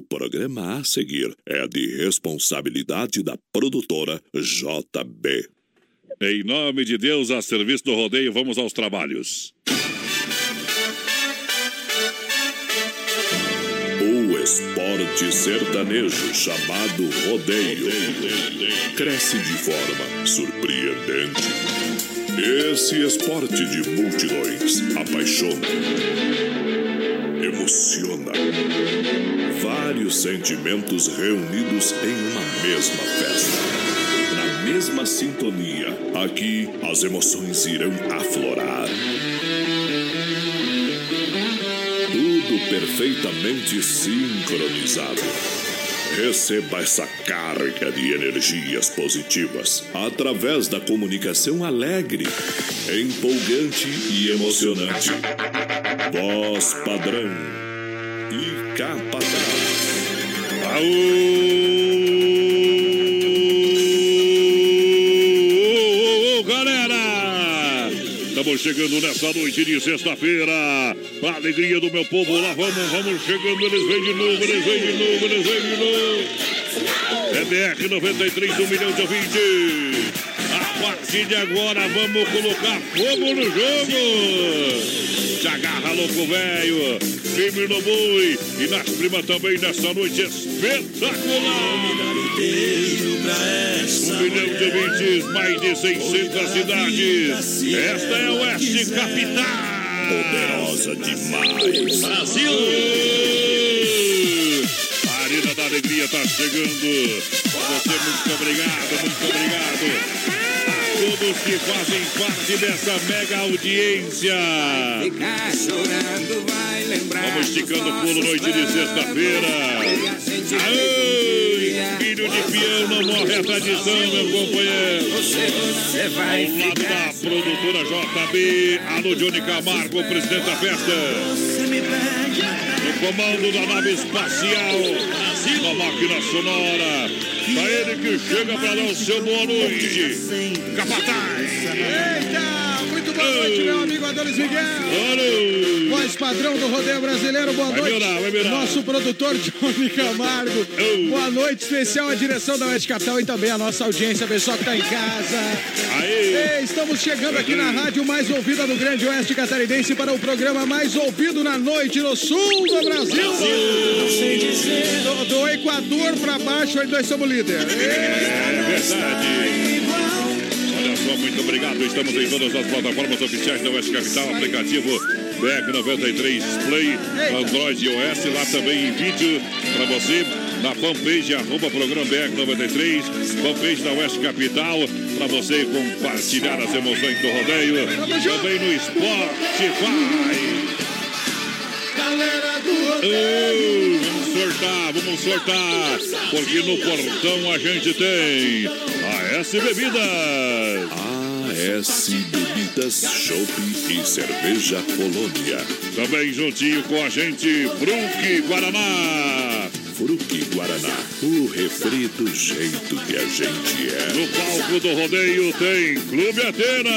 O programa a seguir é de responsabilidade da produtora JB. Em nome de Deus, a serviço do rodeio, vamos aos trabalhos. O esporte sertanejo chamado rodeio cresce de forma surpreendente. Esse esporte de multidões apaixona, emociona. Vários sentimentos reunidos em uma mesma festa. Na mesma sintonia, aqui as emoções irão aflorar. Tudo perfeitamente sincronizado. Receba essa carga de energias positivas através da comunicação alegre, empolgante e emocionante. Voz padrão capataz. Aô, galera! Estamos chegando nessa noite de sexta-feira. Pra alegria do meu povo, lá vamos, vamos chegando. Eles vêm de novo, eles vêm de novo, eles vêm de novo. É BR 93, um milhão de ouvintes. A partir de agora, vamos colocar fogo no jogo. Se agarra, louco velho. Firme no boi. E nas primas também nessa noite espetacular. Um milhão de ouvintes, mais de 600 cidades. Esta é a Oeste Capital. Poderosa demais. Brasil! A Arena da Alegria está chegando. Você, muito obrigado, muito obrigado. Todos que fazem parte dessa mega audiência. Chorando, vai lembrar. Vamos esticando o pulo noite de sexta-feira. Ai, filho de peão não morre a tradição, meu companheiro. Você, você vai Ao lado da produtora JB, alô Johnny Camargo, presidente da festa. No comando da nave espacial, da máquina sonora. Pra ele que chega pra dar o seu boa noite. Capataz. Eita, boa noite, meu amigo Adonis Miguel. Alô. Voz padrão do rodeio brasileiro, boa Vai noite. melhorar, vai melhorar. Nosso produtor Johnny Camargo. Oh. Boa noite, especial à direção da Oeste Capital e também a nossa audiência, pessoal que tá em casa. Ei, estamos chegando aqui na rádio mais ouvida do Grande Oeste Catarinense para o programa mais ouvido na noite no sul do Brasil. Do, do Equador para baixo, nós somos líder. É verdade. Muito obrigado. Estamos em todas as plataformas oficiais da Oeste Capital, aplicativo BR93 Play, Android e iOS, lá também em vídeo para você. Na fanpage, arroba programa BR93, fanpage da Oeste Capital, para você compartilhar as emoções do rodeio. Também no Spotify. Galera do vamos sortar, vamos sortar, porque no portão a gente tem a S Bebidas. AS Bebidas, Chopp e Cerveja Colônia. Também juntinho com a gente, Fruque Guaraná. Fruque Guaraná, o refri do jeito que a gente é. No palco do rodeio tem Clube Atena.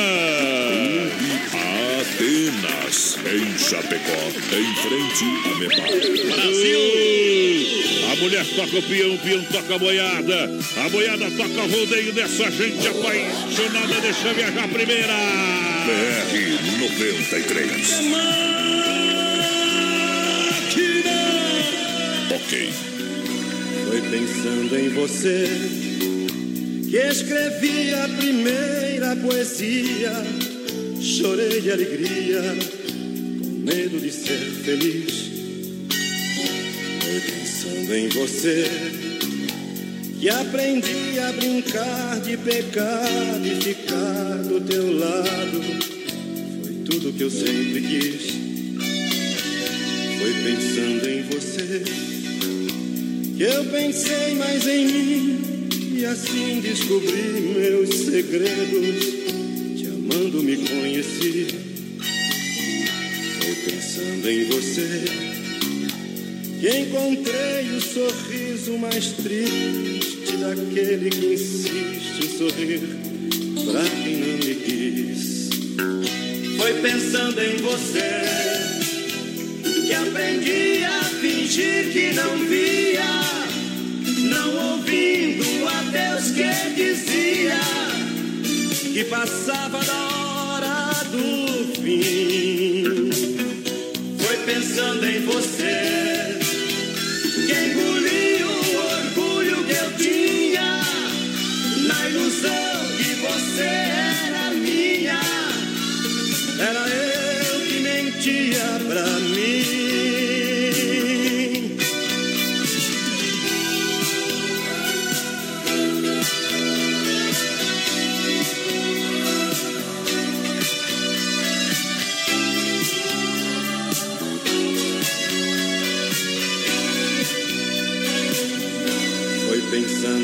Atenas, em Chapecó, em frente a Mepar. Brasil! A mulher toca o peão, o peão toca a boiada. A boiada toca o rodeio dessa gente apaixonada. Deixa viajar a primeira. BR 93. Ok. Foi pensando em você que escrevi a primeira poesia. Chorei de alegria, com medo de ser feliz. Foi pensando em você que aprendi a brincar de pecar e ficar do teu lado. Foi tudo que eu sempre quis. Foi pensando em você eu pensei mais em mim e assim descobri meus segredos. Te amando me conheci. Foi pensando em você que encontrei o sorriso mais triste daquele que insiste em sorrir pra quem não me quis. Foi pensando em você que aprendi a fingir que não via, não ouvindo a Deus que dizia que passava da hora do fim. Foi pensando em você que engoli o orgulho que eu tinha na ilusão que você era minha. Era eu que mentia pra mim.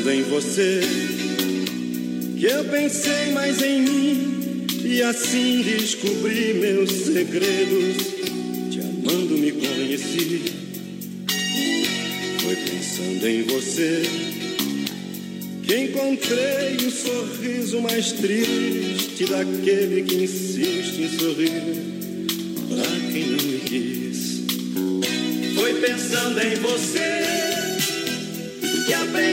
Pensando em você que eu pensei mais em mim e assim descobri meus segredos. Te amando me conheci. Foi pensando em você que encontrei o sorriso mais triste daquele que insiste em sorrir pra quem não me quis. Foi pensando em você que aprendi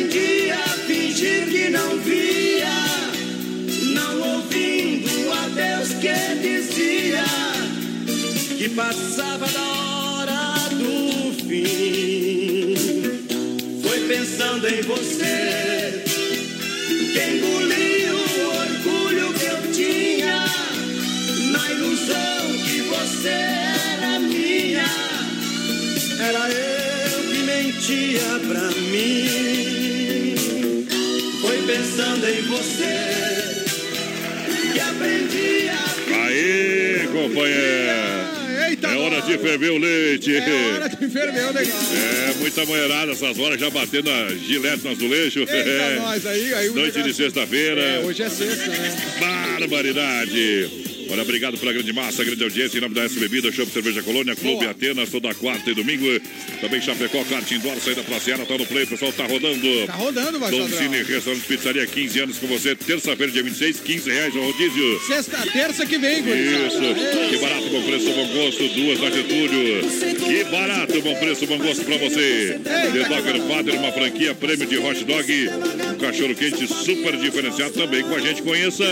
que dizia que passava da hora do fim. Foi pensando em você que engoliu o orgulho que eu tinha na ilusão que você era minha. Era eu que mentia pra mim. Foi pensando em você que aprendi a Aê, companheiro. Eita, É hora de ferver o leite. É hora de ferver o negócio. É, muita moerada essas horas já batendo a gilete no azulejo. Eita, É. nós aí. aí Noite de sexta-feira. É, hoje é sexta, né? Barbaridade. Olha, obrigado pela grande massa, grande audiência. Em nome da S Bebida, Show Cerveja Colônia, Clube Boa. Atenas, toda quarta e domingo. Também Chapecó, kart indoor, saída pra Seara, tá no play, o pessoal tá rodando. Tá rodando, vai, Dom. Cine, restaurante Pizzaria, 15 anos com você. Terça-feira, dia 26, 15 reais o rodízio. Sexta, terça que vem, gurizada. Isso, que barato, bom preço, bom gosto, duas na Getúlio. Que barato, bom preço, bom gosto pra você. The Dogger Father, uma franquia, prêmio de hot dog, cachorro quente super diferenciado também com a gente. Conheça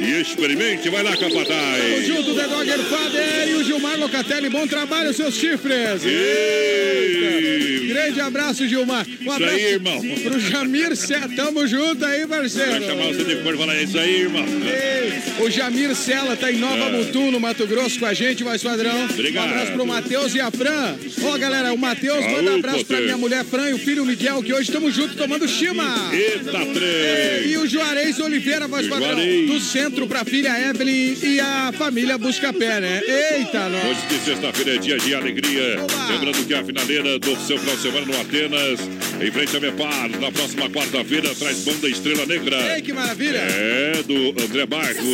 e experimente. Vai lá, Tamo Capataz. junto, The Dogger Father e o Gilmar Locatelli. Bom trabalho, seus chifres. Ei. Grande abraço, Gilmar. Um abraço aí, irmão. pro Jamir Sé. Tamo junto aí, parceiro. Vai chamar você depois e falar, é isso aí, irmão. Ei, O Jamir Sela tá em Nova Mutum, no Mato Grosso, com a gente, mais padrão. Obrigado. Um abraço pro Matheus e a Fran. Ó, galera, o Matheus manda um abraço pra Potter. minha mulher Fran e o filho Miguel, que hoje estamos juntos tomando chima. Eita, E o Juarez Oliveira, voz padrão. Do centro pra filha Evelyn e a família Buscapé, né? Eita, nós. Noite de sexta-feira é dia de alegria. Oba! Lembrando que a finaleira do seu final de semana no Atenas, em frente a Mepar, na próxima quarta-feira, traz banda Estrela Negra. Ei, que maravilha. É, do André Marcos.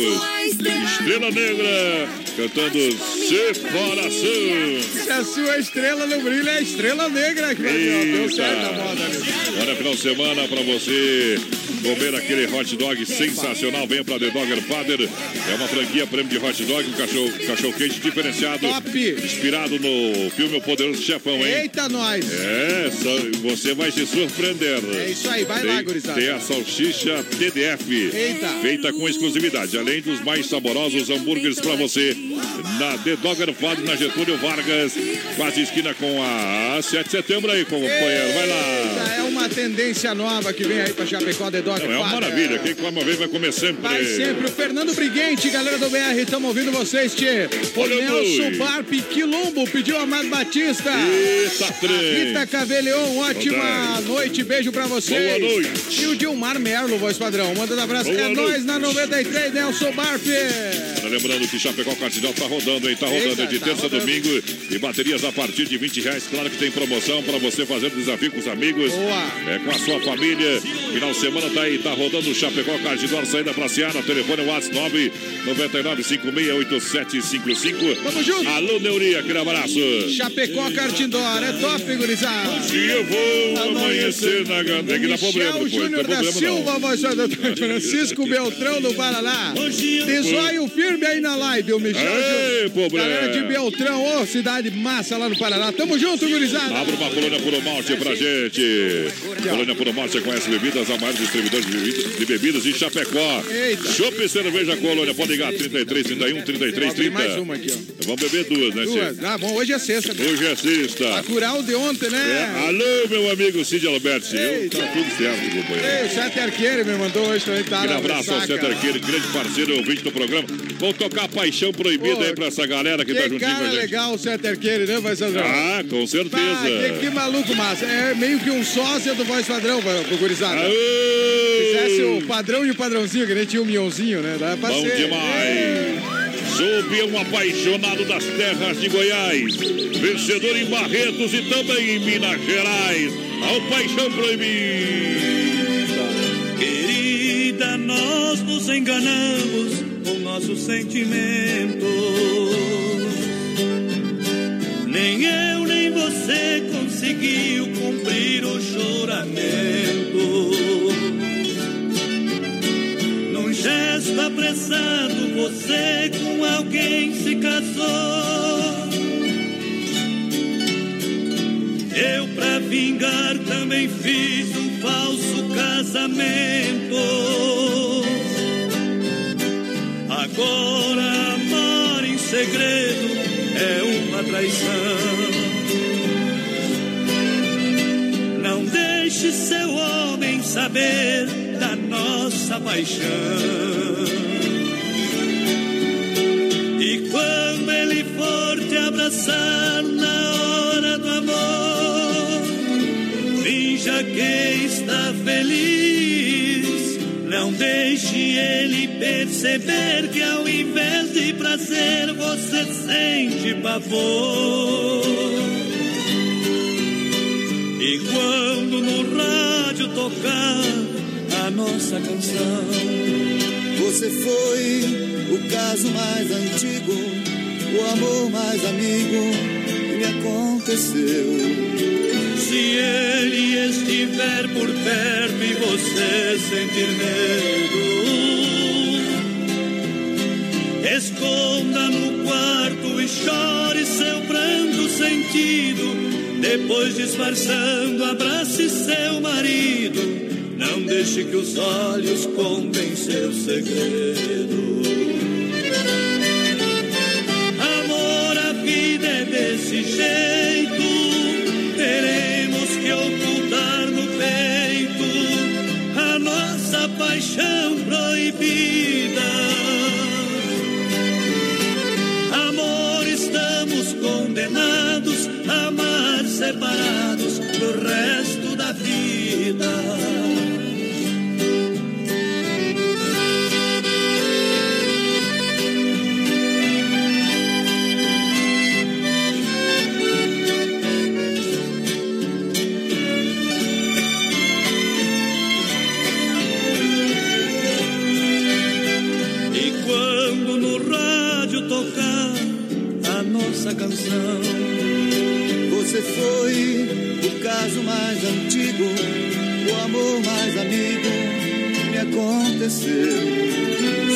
Estrela Negra, cantando Se Coração. Se a sua estrela não brilha, é a estrela negra. Que maravilha. Deu Eita. certo a moda ali. Olha, final de semana pra você comer aquele hot dog sensacional. Venha pra The Dogger Father. É uma franquia prêmio de hot dog, um cachorro, cachorro quente diferenciado. Top. Inspirado no filme O Poderoso Chefão, hein? Eita, nós. É, você vai se surpreender. É isso aí, vai lá, tem, gurizada. tem a salsicha TDF. Eita. Feita com exclusividade, além dos mais saborosos hambúrgueres pra você. Na The Dogger Father, na Getúlio Vargas, quase esquina com a 7 de setembro aí, companheiro. Vai lá. É uma tendência nova que vem aí pra Chapecó, The Dog Não, é uma maravilha. Quem come uma vez vai comer sempre. Vai sempre. O Fernando Briguente, galera do BR, estamos ouvindo vocês, Tchê. O Olha, Nelson. Barpe Quilombo pediu Amado Batista. Eita, trem. Rita Caveleon, ótima Boa noite, beijo pra vocês. Boa noite. E o Dilmar Merlo, voz padrão, mandando abraço. Boa é noite. nós na 93, Nelson Barpe. Tá Lembrando que Chapecó Cartidal tá rodando, hein? Tá rodando Eita, de tá terça a domingo e baterias a partir de 20 reais. Claro que tem promoção para você fazer desafio com os amigos. Boa. É com a sua família. Final de semana tá aí, tá rodando o Chapecó Cartidal, saída pra Seara. Telefone WhatsApp 999568755. Tamo junto. Alô, Neuri, aquele abraço. Chapecó Cartindor, é top, gurizada. E eu vou amanhecer na gana. Tem que dar problema Michel depois. Júnior da problema Silva, voz padrão. Francisco Beltrão do Paraná. Desóio firme aí na live, o Michel Ei, pobre. Galera de Beltrão, ô, cidade massa lá no Paraná. Tamo junto, gurizada. Abra uma colônia por malte pra gente. Colônia Puro Malte, você conhece bebidas, a maior distribuidor de bebidas, de bebidas em Chapecó. Chopp e cerveja Colônia, pode ligar 33, 31, 33, 30. mais uma aqui, ó. Vamos beber duas, né, Duas. Ah, bom, hoje é sexta. né? Hoje é sexta. Pra curar o de ontem, É, né? alô, meu amigo Cid Alberti. Eu, tá tudo certo, companheiro. Ei, o Sete Arqueiro me mandou hoje também, tá na abraço ao. César Arqueiro, grande parceiro, ouvinte do programa. Vamos tocar Paixão Proibida Pô, aí pra essa galera que, tá Que juntinho com cara a gente. legal o Sete Arqueiro, né, Voz Padrão? Ah, com certeza. Que, que maluco massa. É meio que um sósia do Voz Padrão, gurizada. Fizesse o padrão e o padrãozinho, que nem tinha o mionzinho, né? Dá pra Bom ser. demais. Sou peão apaixonado das terras de Goiás. Vencedor em Barretos e também em Minas Gerais. Ao Paixão Proibida. Querida, nós nos enganamos com nossos sentimentos. Nem eu nem você conseguiu cumprir o juramento. Num gesto apressado, você com alguém se casou. Eu, pra vingar, também fiz um falso casamento. Agora, amar em segredo é uma traição. Não deixe seu homem saber da nossa paixão. E quando ele for te abraçar finja que está feliz. Não deixe ele perceber que ao invés de prazer você sente pavor. E quando no rádio tocar a nossa canção, Você foi o caso mais antigo, o amor mais amigo que me aconteceu. Se ele estiver por perto e você sentir medo, esconda no quarto e chore seu pranto sentido. Depois disfarçando, abrace seu marido. Não deixe que os olhos contem seu segredo. Pro resto da vida. Canção, Você foi aconteceu.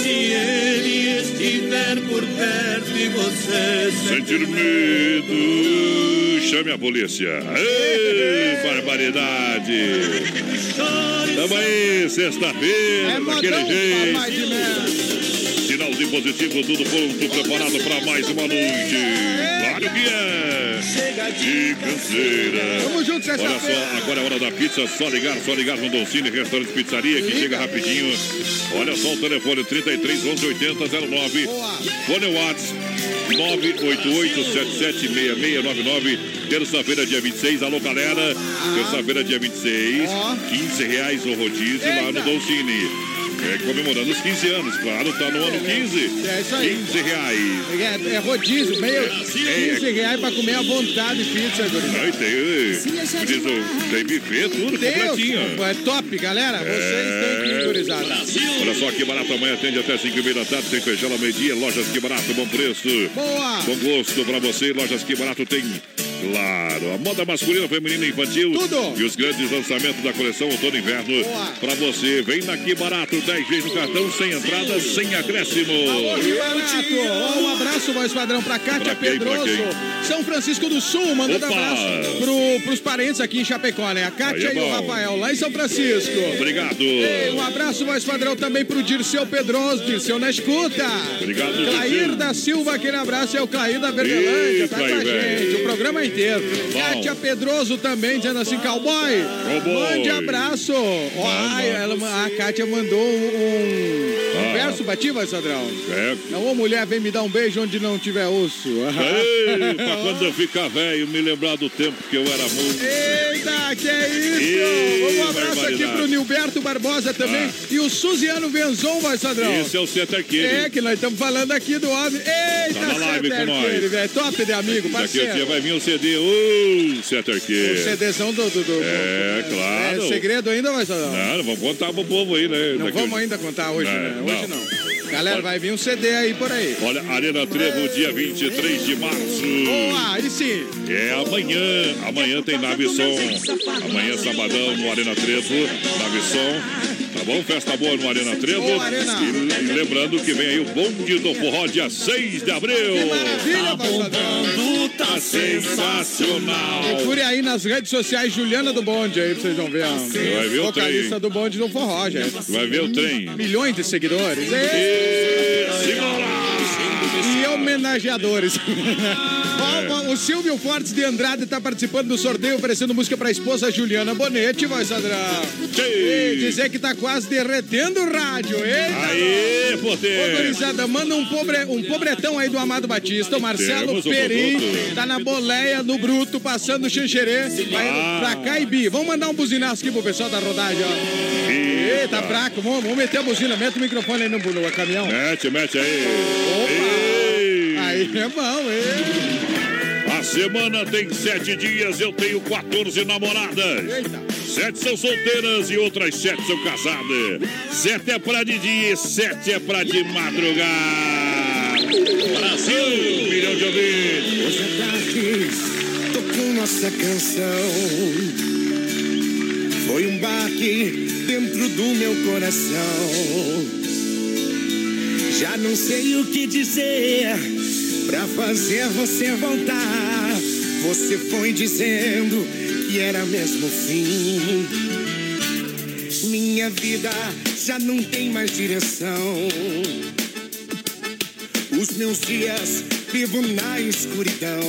se ele estiver por perto e você Sentir medo, chame a polícia. Ei, barbaridade. Tamo aí, sexta-feira, É daquele jeito. Papai de merda. Sinalzinho positivo, tudo pronto, preparado para mais uma noite. Claro que é. De canseira. Tamo junto, Olha sexta-feira. só, agora é hora da pizza. Só ligar, só ligar no Doncini, restaurante pizzaria, que chega rapidinho. Olha só o telefone 33 11 80 09. Boa. Fone WhatsApp 988 776699. Terça-feira, dia 26. Alô, galera. Terça-feira, dia 26. Ó. 15 reais o rodízio lá no. Doncini. É, comemorando os 15 anos, claro, tá no ano 15. É isso aí. 15 reais. É, é rodízio, meio 15 reais pra comer à vontade pizza, gurizada. Aí tem, diz tem buffet, tudo Deus, completinho. é top, galera. Vocês têm que ir, gurizada. Olha só que barato, amanhã atende até 5 e meia da tarde, sem fechar ao meio-dia. Lojas que barato, bom preço. Boa. Bom gosto pra você. Lojas que barato tem Claro, a moda masculina, feminina e infantil. Tudo. E os grandes lançamentos da coleção outono e inverno. Boa. Pra você, vem daqui barato, 10 vezes no cartão, sem entrada, sem acréscimo. Barato! Ó, Um abraço, voz padrão, pra Kátia Pra quem, Pedroso? São Francisco do Sul, mandando Opa! abraço pro, pros parentes aqui em Chapecó, né? A Kátia Aí é e o. Rafael, lá em São Francisco. Obrigado. Ei, um abraço, voz padrão, também pro Dirceu Pedroso, Dirceu na escuta. Obrigado, Clair da Silva, aquele abraço, é o Clair da Verdelândia, tá com a Clair, gente, o programa inteiro. Bom. Kátia Pedroso também, dizendo assim, cowboy, Cowboy. mande abraço. Ó, ai, ela, a Kátia mandou um, um Ah. verso pra ti, voz padrão. É. Ô mulher, vem me dar um beijo onde não tiver osso. Ei, pra quando eu ficar velho, me lembrar do tempo que eu era moço. Eita, que é isso? Ih, um abraço aqui pro Nilberto Barbosa também. Ah. E o Suziano Venzon, vai, Sadrão. Esse é o Center Kid. É, que nós estamos falando aqui do homem. Eita, Tá na live Center com nós. Kid. Top de amigo, Daqui a parceiro. dia vai vir o CD. Ô, Center O Kid. CDzão do... do, do É, claro. É segredo ainda, vai, Sadrão? Não, vamos contar pro povo aí, né? Não Daqui- vamos ainda contar hoje, É, né? Hoje não. não. Galera, vai vir um CD aí por aí. Olha, Arena Trevo, dia 23 de março. Boa, aí sim. É amanhã. Amanhã tem Nave Som. Amanhã, sabadão, no Arena Trevo. Nave Som. Tá bom? Festa boa no Arena Trevo. E lembrando que vem aí o bonde do forró, dia 6 de abril. Que maravilha, vai, Sadrão. Tá sensacional. Procure aí nas redes sociais Juliana do Bonde aí pra vocês vão ver. a vai ver o vocalista trem. do Bonde no forró, gente. Vai ver o trem. Milhões de seguidores. E, E... Homenageadores. Ó, o Silvio Fortes de Andrade está participando do sorteio, oferecendo música para a esposa Juliana Bonetti, vai, Sadrão. E dizer que tá quase derretendo o rádio. Eita, Ô, poder! gurizada, manda um, pobre, um pobretão aí do Amado Batista, o Marcelo Perim, tá na boleia, no bruto, passando o xanxerê, vai Ah. pra Caibi. Vamos mandar um buzinaço aqui pro pessoal da rodagem, ó. Eita, fraco, vamos, vamos meter a buzina, mete o microfone aí no, no caminhão. Mete, mete aí. Opa! Aí é bom, hein? A semana tem sete dias, eu tenho 14 namoradas. Eita. Sete são solteiras e outras sete são casadas. Sete é pra de dia e sete é pra de madrugada. Brasil, um milhão de ouvintes. Hoje à tarde tocou nossa canção. Foi um baque dentro do meu coração. Já não sei o que dizer pra fazer você voltar. Você foi dizendo que era mesmo fim. Minha vida já não tem mais direção. Os meus dias vivo na escuridão.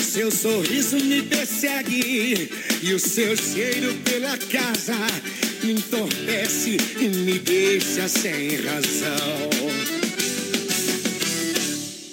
Seu sorriso me persegue e o seu cheiro pela casa me entorpece e me deixa sem razão.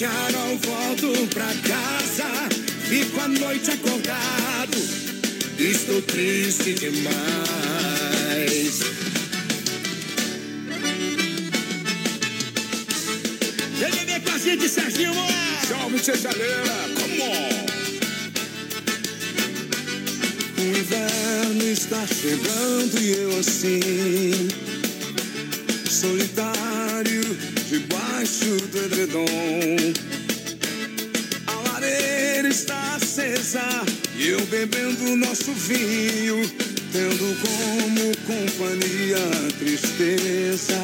Já não volto pra casa. Fico a noite acordado. Estou triste demais. Vem beber com a gente, Serginho! Salve, Cesaleira! Come on! O inverno está chegando e eu assim Solitário debaixo do edredom A lareira está acesa e eu bebendo nosso vinho Tendo como companhia a tristeza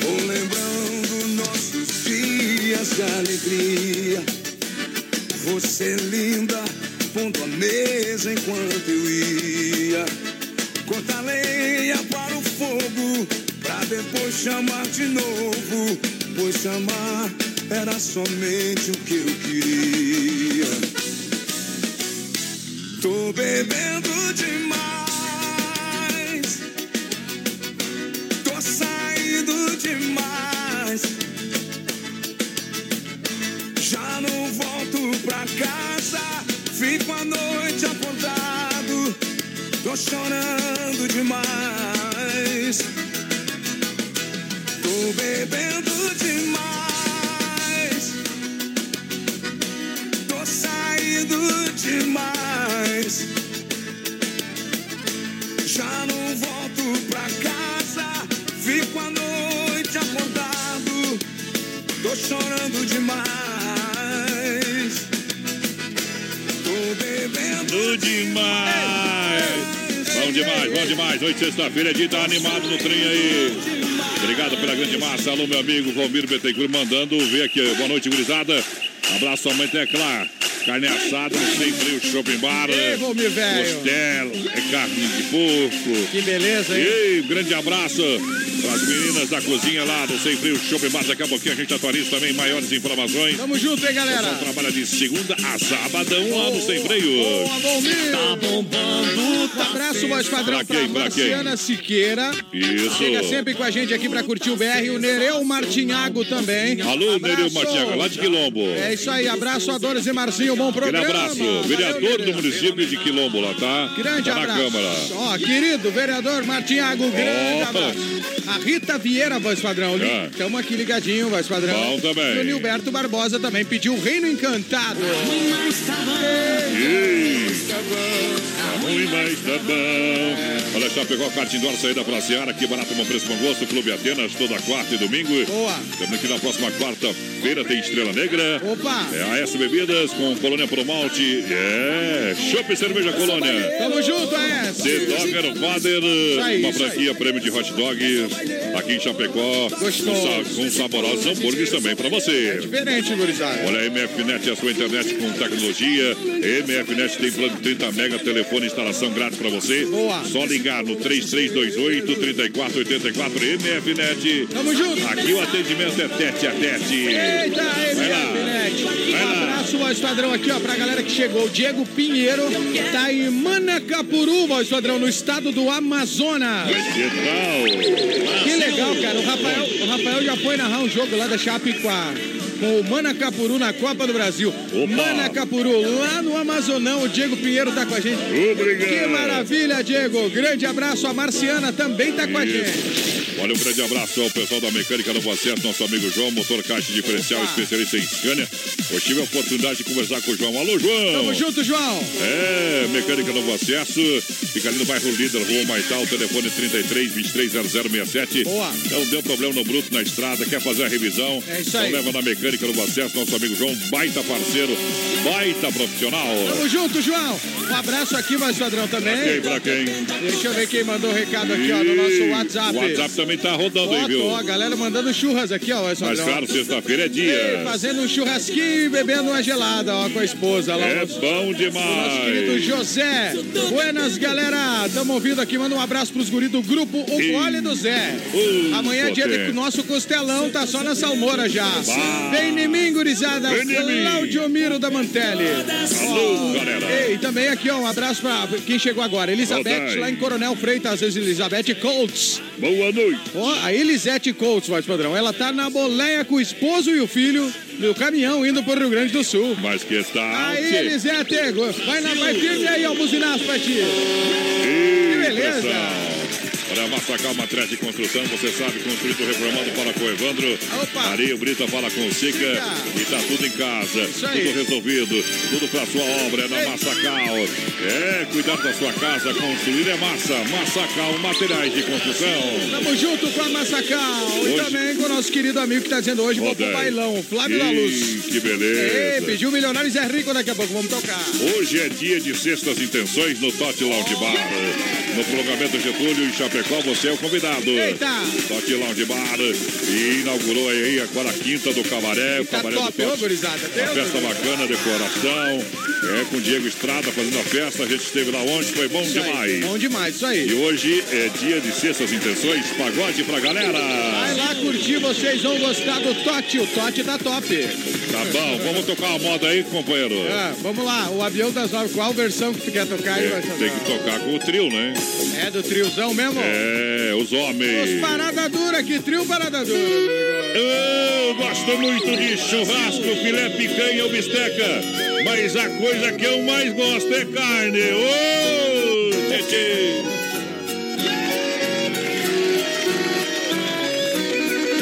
Vou lembrando nossos dias de alegria. Você linda, pondo a mesa enquanto eu ia. depois chamar de novo, pois chamar era somente o que eu queria. Tô bebendo demais, tô saindo demais. Já não volto pra casa, fico a noite acordado, tô chorando demais. Tô bebendo demais. Bom demais, bom demais. Noite de sexta-feira é dia tá animado no trem aí. Obrigado pela grande massa. Alô, meu amigo Valmir Betecur mandando ver aqui. Boa noite, gurizada. Abraço à mãe Tecla. Carne assada, sem frio, shopping bar. Ei, Valmir, velho. Costela, é carne de porco. Que beleza, hein? Ei, um grande abraço as meninas da cozinha lá do Sem Frio Shopping Bar. Daqui a pouquinho a gente atualiza também maiores informações. Tamo junto, hein, galera? Então, trabalha de segunda a sabadão lá no Sem Freio. Boa, Valmir. Tá bombando, tá Um abraço, voz padrão, Pra quem, pra pra quem? Marciana Siqueira. Isso. Chega sempre com a gente aqui pra curtir o BR. O Nereu Martinhago também. Alô, Abraço. Nereu Martiaga, lá de Quilombo. É isso aí, abraço a Doris e Marcinho, bom programa. abraço, Valeu, vereador do município de Quilombo lá, tá? Grande tá na abraço. Câmara. Ó, querido vereador Martinhago, grande abraço. A Rita Vieira, voz padrão. Estamos aqui ligadinho, voz padrão. Bom também. E o Nilberto Barbosa também pediu o Reino Encantado. Ei, tá ruim, mas tá bom. Olha só, pegou a kart indoor, saída pra Seara, que barato, bom preço, bom gosto. Clube Atenas, toda quarta e domingo. Boa. Estamos aqui na próxima quarta-feira, tem Estrela Negra. Opa. É a S Bebidas com Colônia Pro Malte. É, Chopp Cerveja Colônia. Tamo junto, é. The Dogger Father, aí, uma franquia prêmio de hot dog aqui em Chapecó. Com, com saborosos hambúrgueres também pra você. Diferente, gurizada. Olha a MFNet, a sua internet com tecnologia. MFNet tem plano de 30 mega, telefone instalação grátis pra você. Boa. Só ligar no 3328 3484 MFNet. Tamo junto. Aqui o atendimento é tete a tete. Eita, Vai lá. MFNet. Um abraço, voz padrão, aqui, ó, pra galera que chegou. Diego Pinheiro tá em Manacapuru, voz padrão, no estado do Amazonas. Que tal? Que legal, cara. O Rafael, o Rafael já foi narrar um jogo lá da Chape com, a- com o Manacapuru na Copa do Brasil. Opa. Manacapuru, lá no Amazonão, o Diego Pinheiro tá com a gente. Obrigado. Que maravilha, Diego. Grande abraço. A Marciana também tá com a gente. Olha, um grande abraço ao pessoal da Mecânica Novo Acesso, nosso amigo João, motor caixa diferencial, especialista em Scania. Hoje tive a oportunidade de conversar com o João. Alô, João! Tamo junto, João. É, Mecânica Novo Acesso, fica ali no bairro Líder, Rua Maital, telefone 33 23 0067. Boa. Então deu problema no bruto na estrada, quer fazer a revisão? É isso então aí. leva na Mecânica Novo Acesso, nosso amigo João, baita parceiro, baita profissional. Tamo junto, João. Um abraço aqui, voz padrão, também. Quem pra quem? Deixa eu ver quem mandou o recado aqui, ó, no nosso WhatsApp. WhatsApp também tá rodando aí, Ó, viu? ó, a galera mandando churras aqui, ó, Mas claro, sexta-feira é Ei, dia. Fazendo um churrasquinho e bebendo uma gelada, ó, com a esposa lá. É nosso- bom Nosso querido demais. José. Buenas, galera. Tamo ouvindo aqui. Manda um abraço pros guris do grupo O Ih. Gole do Zé. Uh, Amanhã é dia de nosso costelão. Tá só na salmoura já. Bah. Vem em mim, gurizada. Claudio Miro da Mantelli. Alô, galera. Ei, também aqui, ó, um abraço pra quem chegou agora. Elizabeth, lá em Coronel Freitas, Elizabeth Colts. Boa noite. Ó, a Elisete Colts, voz padrão. Ela tá na boleia com o esposo e o filho no caminhão indo pro Rio Grande do Sul. Mas que tal? Aí, Elisete, vai, na, vai firme aí, ó, buzinaço pra ti. Que beleza. Olha, Massacal Matriz de Construção, você sabe, construído reformado fala com o Evandro. Opa. Maria Brita fala com o Sica. E tá tudo em casa, tudo resolvido, tudo pra sua obra, é na Ei. Massacal. É, cuidar da sua casa, construir é massa. Massacal Materiais de Construção. Tamo junto com a Massacal. E Hoje- também com o nosso querido amigo que tá dizendo hoje, vou pro Rodai. bailão, Flávio da Luz. Que Ei, beleza. pediu Milionários é Rico daqui a pouco, vamos tocar. Hoje é dia de sextas intenções no Tote Lounge Bar. No prolongamento Getúlio em Chapecó, você é o convidado. Eita. Tote Lounge Bar e inaugurou aí agora a quinta do Cabaré. O Tá Cabaré top, do ô gurizada. Uma festa bacana, decoração. É com o Diego Estrada fazendo a festa. A gente esteve lá ontem, foi bom Isso aí, demais. Bom demais, isso E aí. hoje é dia de sextas intenções, pagode pra galera. Vai lá curtir, vocês vão gostar do Tote. O Tote tá top. Tá bom, vamos tocar uma moda aí, companheiro. Ah, vamos lá, o avião das nove. Qual versão que tu quer tocar aí, É, tem que tocar com o trio, né? É do triozão mesmo? É, os homens. Os parada dura, que trio parada dura. Eu gosto muito de churrasco, filé, picanha ou bisteca. Mas a coisa que eu mais gosto é carne. Ô, tchê,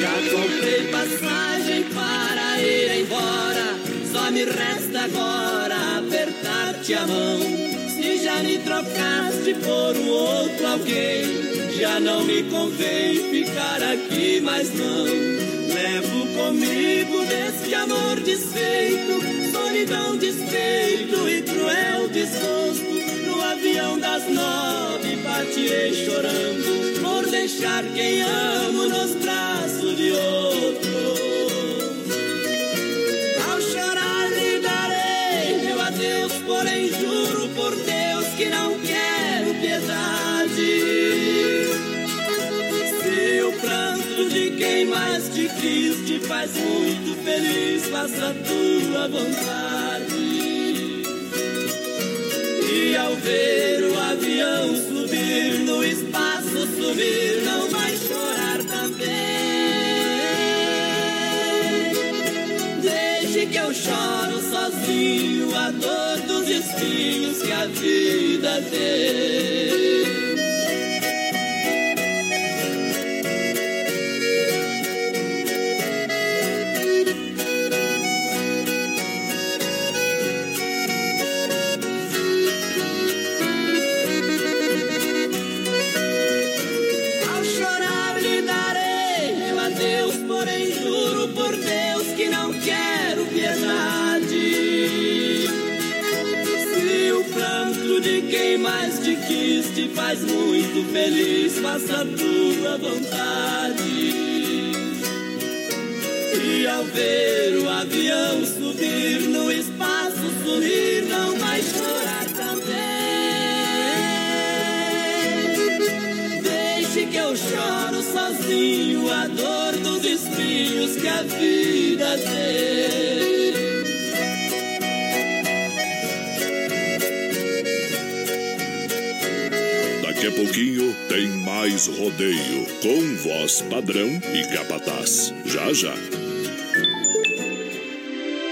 Já comprei passagem para ir embora. Só me resta agora apertar-te a mão. Se já me trocaste por um outro alguém, já não me convém ficar aqui mais não. Levo comigo desse amor desfeito, solidão, despeito e cruel desgosto. No avião das nove partirei chorando por deixar quem amo nos braços de outro. Ao chorar lhe darei meu adeus, porém faz muito feliz, faça a tua vontade. E ao ver o avião subir no espaço sumir, não vai chorar também. Deixe que eu choro sozinho a dor dos espinhos que a vida tem. Faz muito feliz, faça a tua vontade. E ao ver pouquinho tem mais rodeio com voz padrão e capataz. Já já.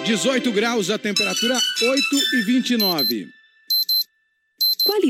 18 graus a temperatura, 8 e 29.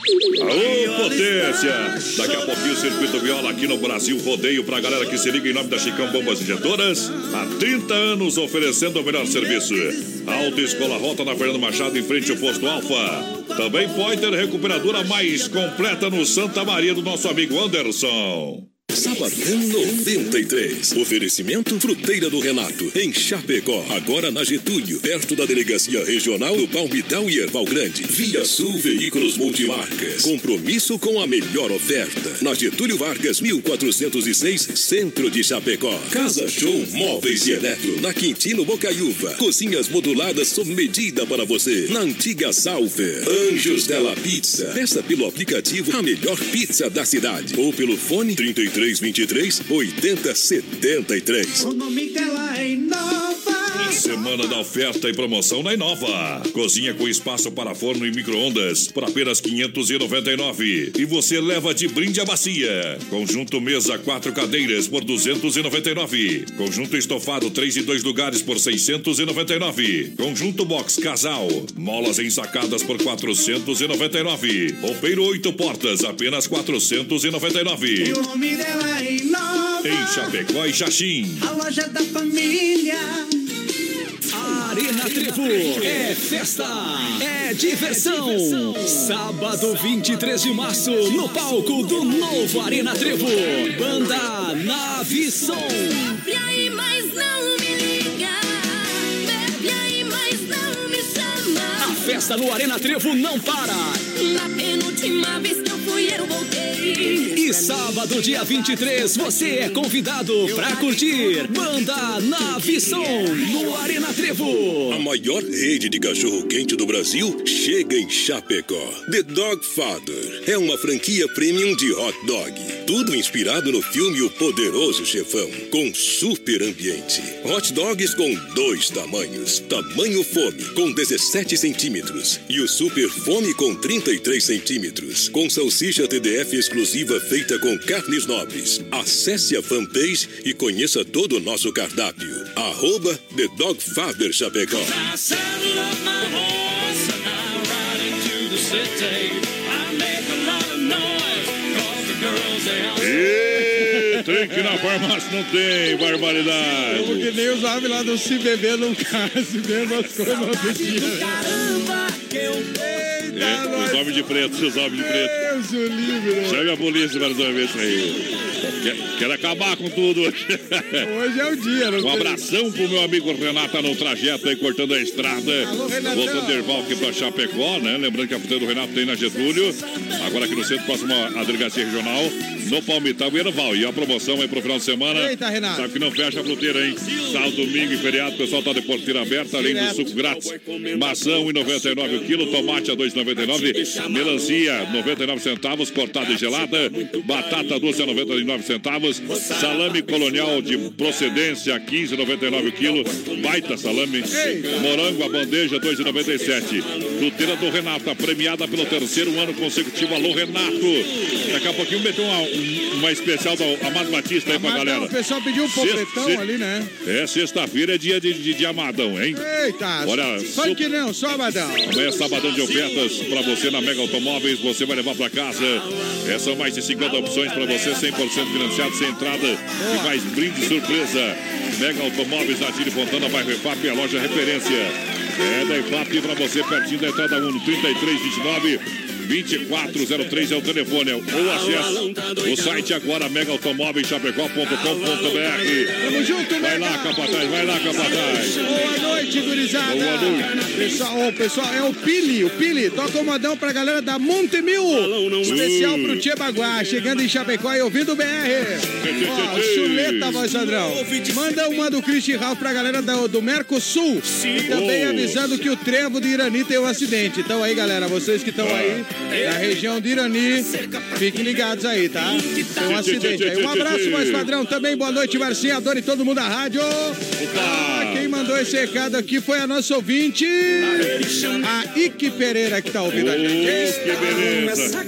Aô, potência! Daqui a pouquinho o Circuito Viola aqui no Brasil Rodeio pra galera que se liga em nome da Chicão Bombas Injetoras. Há 30 anos oferecendo o melhor serviço. Alta Escola Rota na Fernando Machado em frente ao posto Alfa. Também pode ter recuperadora mais completa no Santa Maria do nosso amigo Anderson. Sabadão 93. Oferecimento Fruteira do Renato, em Chapecó. Agora na Getúlio, perto da Delegacia Regional do Palmitão e Erval Grande. Via Sul Veículos Multimarcas. Compromisso com a melhor oferta. Na Getúlio Vargas, 1406, Centro de Chapecó. Casa Show Móveis e Eletro, na Quintino Bocaiúva. Cozinhas moduladas sob medida para você. Na antiga Salver. Anjos Della Pizza. Peça pelo aplicativo a melhor pizza da cidade. Ou pelo fone 33 23 80 73. O nome dela é Inova. Semana da oferta e promoção na Inova. Cozinha com espaço para forno e micro-ondas por apenas 599. E você leva de brinde a bacia. Conjunto mesa quatro cadeiras por 299. Conjunto estofado três e dois lugares por 699. Conjunto box casal. Molas ensacadas por 499. Roupeiro oito portas apenas 499. E o nome dela é Inova. Em Chapecó e Xaxim. A loja da família. Arena Trevo. É festa, é diversão. Sábado 23 de março, no palco do novo Arena Trevo. Banda Navição. Bebe aí, mas não me liga. Bebe aí, mas não me chama. A festa no Arena Trevo não para. Na penúltima vez que eu fui, eu voltei. E sábado, dia 23, você é convidado pra curtir Banda Navição no Arena Trevo. A maior rede de cachorro-quente do Brasil chega em Chapecó. The Dog Father é uma franquia premium de hot dog. Tudo inspirado no filme O Poderoso Chefão, com super ambiente. Hot dogs com dois tamanhos. Tamanho fome, com 17 centímetros. E o super fome com 33 centímetros. Com salsicha TDF exclusiva feita com carnes nobres. Acesse a fanpage e conheça todo o nosso cardápio. Arroba The Dog Father Chapecó. E trem que na farmácia não tem, barbaridade. Como que nem os homens lá do Se Beber Não Case, vendo as coisas dia. Caramba, que eu os homens de preto, os homens de preto. Deus o livre. né? Chame a polícia para resolver isso aí. Quer, quer acabar com tudo hoje. É o dia. Não Um abração pro meu amigo Renato no trajeto aí, cortando a estrada. Voltando de Erval aqui pra Chapecó, né? Lembrando que a fruteira do Renato tem na Getúlio. Agora aqui no centro, próximo à delegacia regional, no Palmital e Erval. E a promoção aí pro final de semana. Eita, Renato. Sabe que não fecha a fruteira, hein? Sábado, domingo e feriado, o pessoal tá de porteira aberta, além do suco grátis. Maçã, 1,99 o quilo. Tomate a 2,99. Melancia, 99 centavos. Cortada e gelada. Batata doce a 99 centavos. Salame colonial de procedência, 15,99 o quilo. Baita salame. Morango, a bandeja, 2,97. Fruteira do Renato, premiada pelo terceiro ano consecutivo. Alô, Renato. Daqui a pouquinho meteu uma, um- uma especial do Amado Batista aí pra galera. o pessoal pediu um popetão se- ali, né? É, sexta-feira é dia de, de, de Amadão, hein? Eita, Olha, só su- que não, só Abadão. Amanhã é sabadão de ofertas para você na Mega Automóveis. Você vai levar para casa. Essas são mais de 50 opções para você, 100% financiado, sem entrada e mais brinde surpresa. Mega Automóveis na Tire Fontana, bairro EFAP, a loja referência. É da EFAP para você, pertinho da entrada 1, 3329. 2403 é o telefone, ou acesse o site agora megaautomóveischapecó.com.br. Tamo junto, Vai lá, capataz, vai lá, capataz. Boa noite, gurizada. Boa noite. Pessoal, ô, pessoal, é o Pili, o Pili. Toca o modão pra galera da Montemil. Especial pro Tia Baguá, chegando em Chapecó e ouvindo o BR. Ó, chuleta, voz padrão. Manda uma do Christian Ralph pra galera do, do Mercosul. E também Oh. avisando que o trevo de Irani tem um acidente. Então aí, galera, vocês que estão aí na região de Irani, fiquem ligados aí, tá? Tem um acidente aí. Um abraço, voz padrão. Também boa noite, Marcinha, Adoro e todo mundo da rádio. Ah, quem mandou esse recado aqui foi a nossa ouvinte, a Ike Pereira, que tá ouvindo a gente. Que beleza.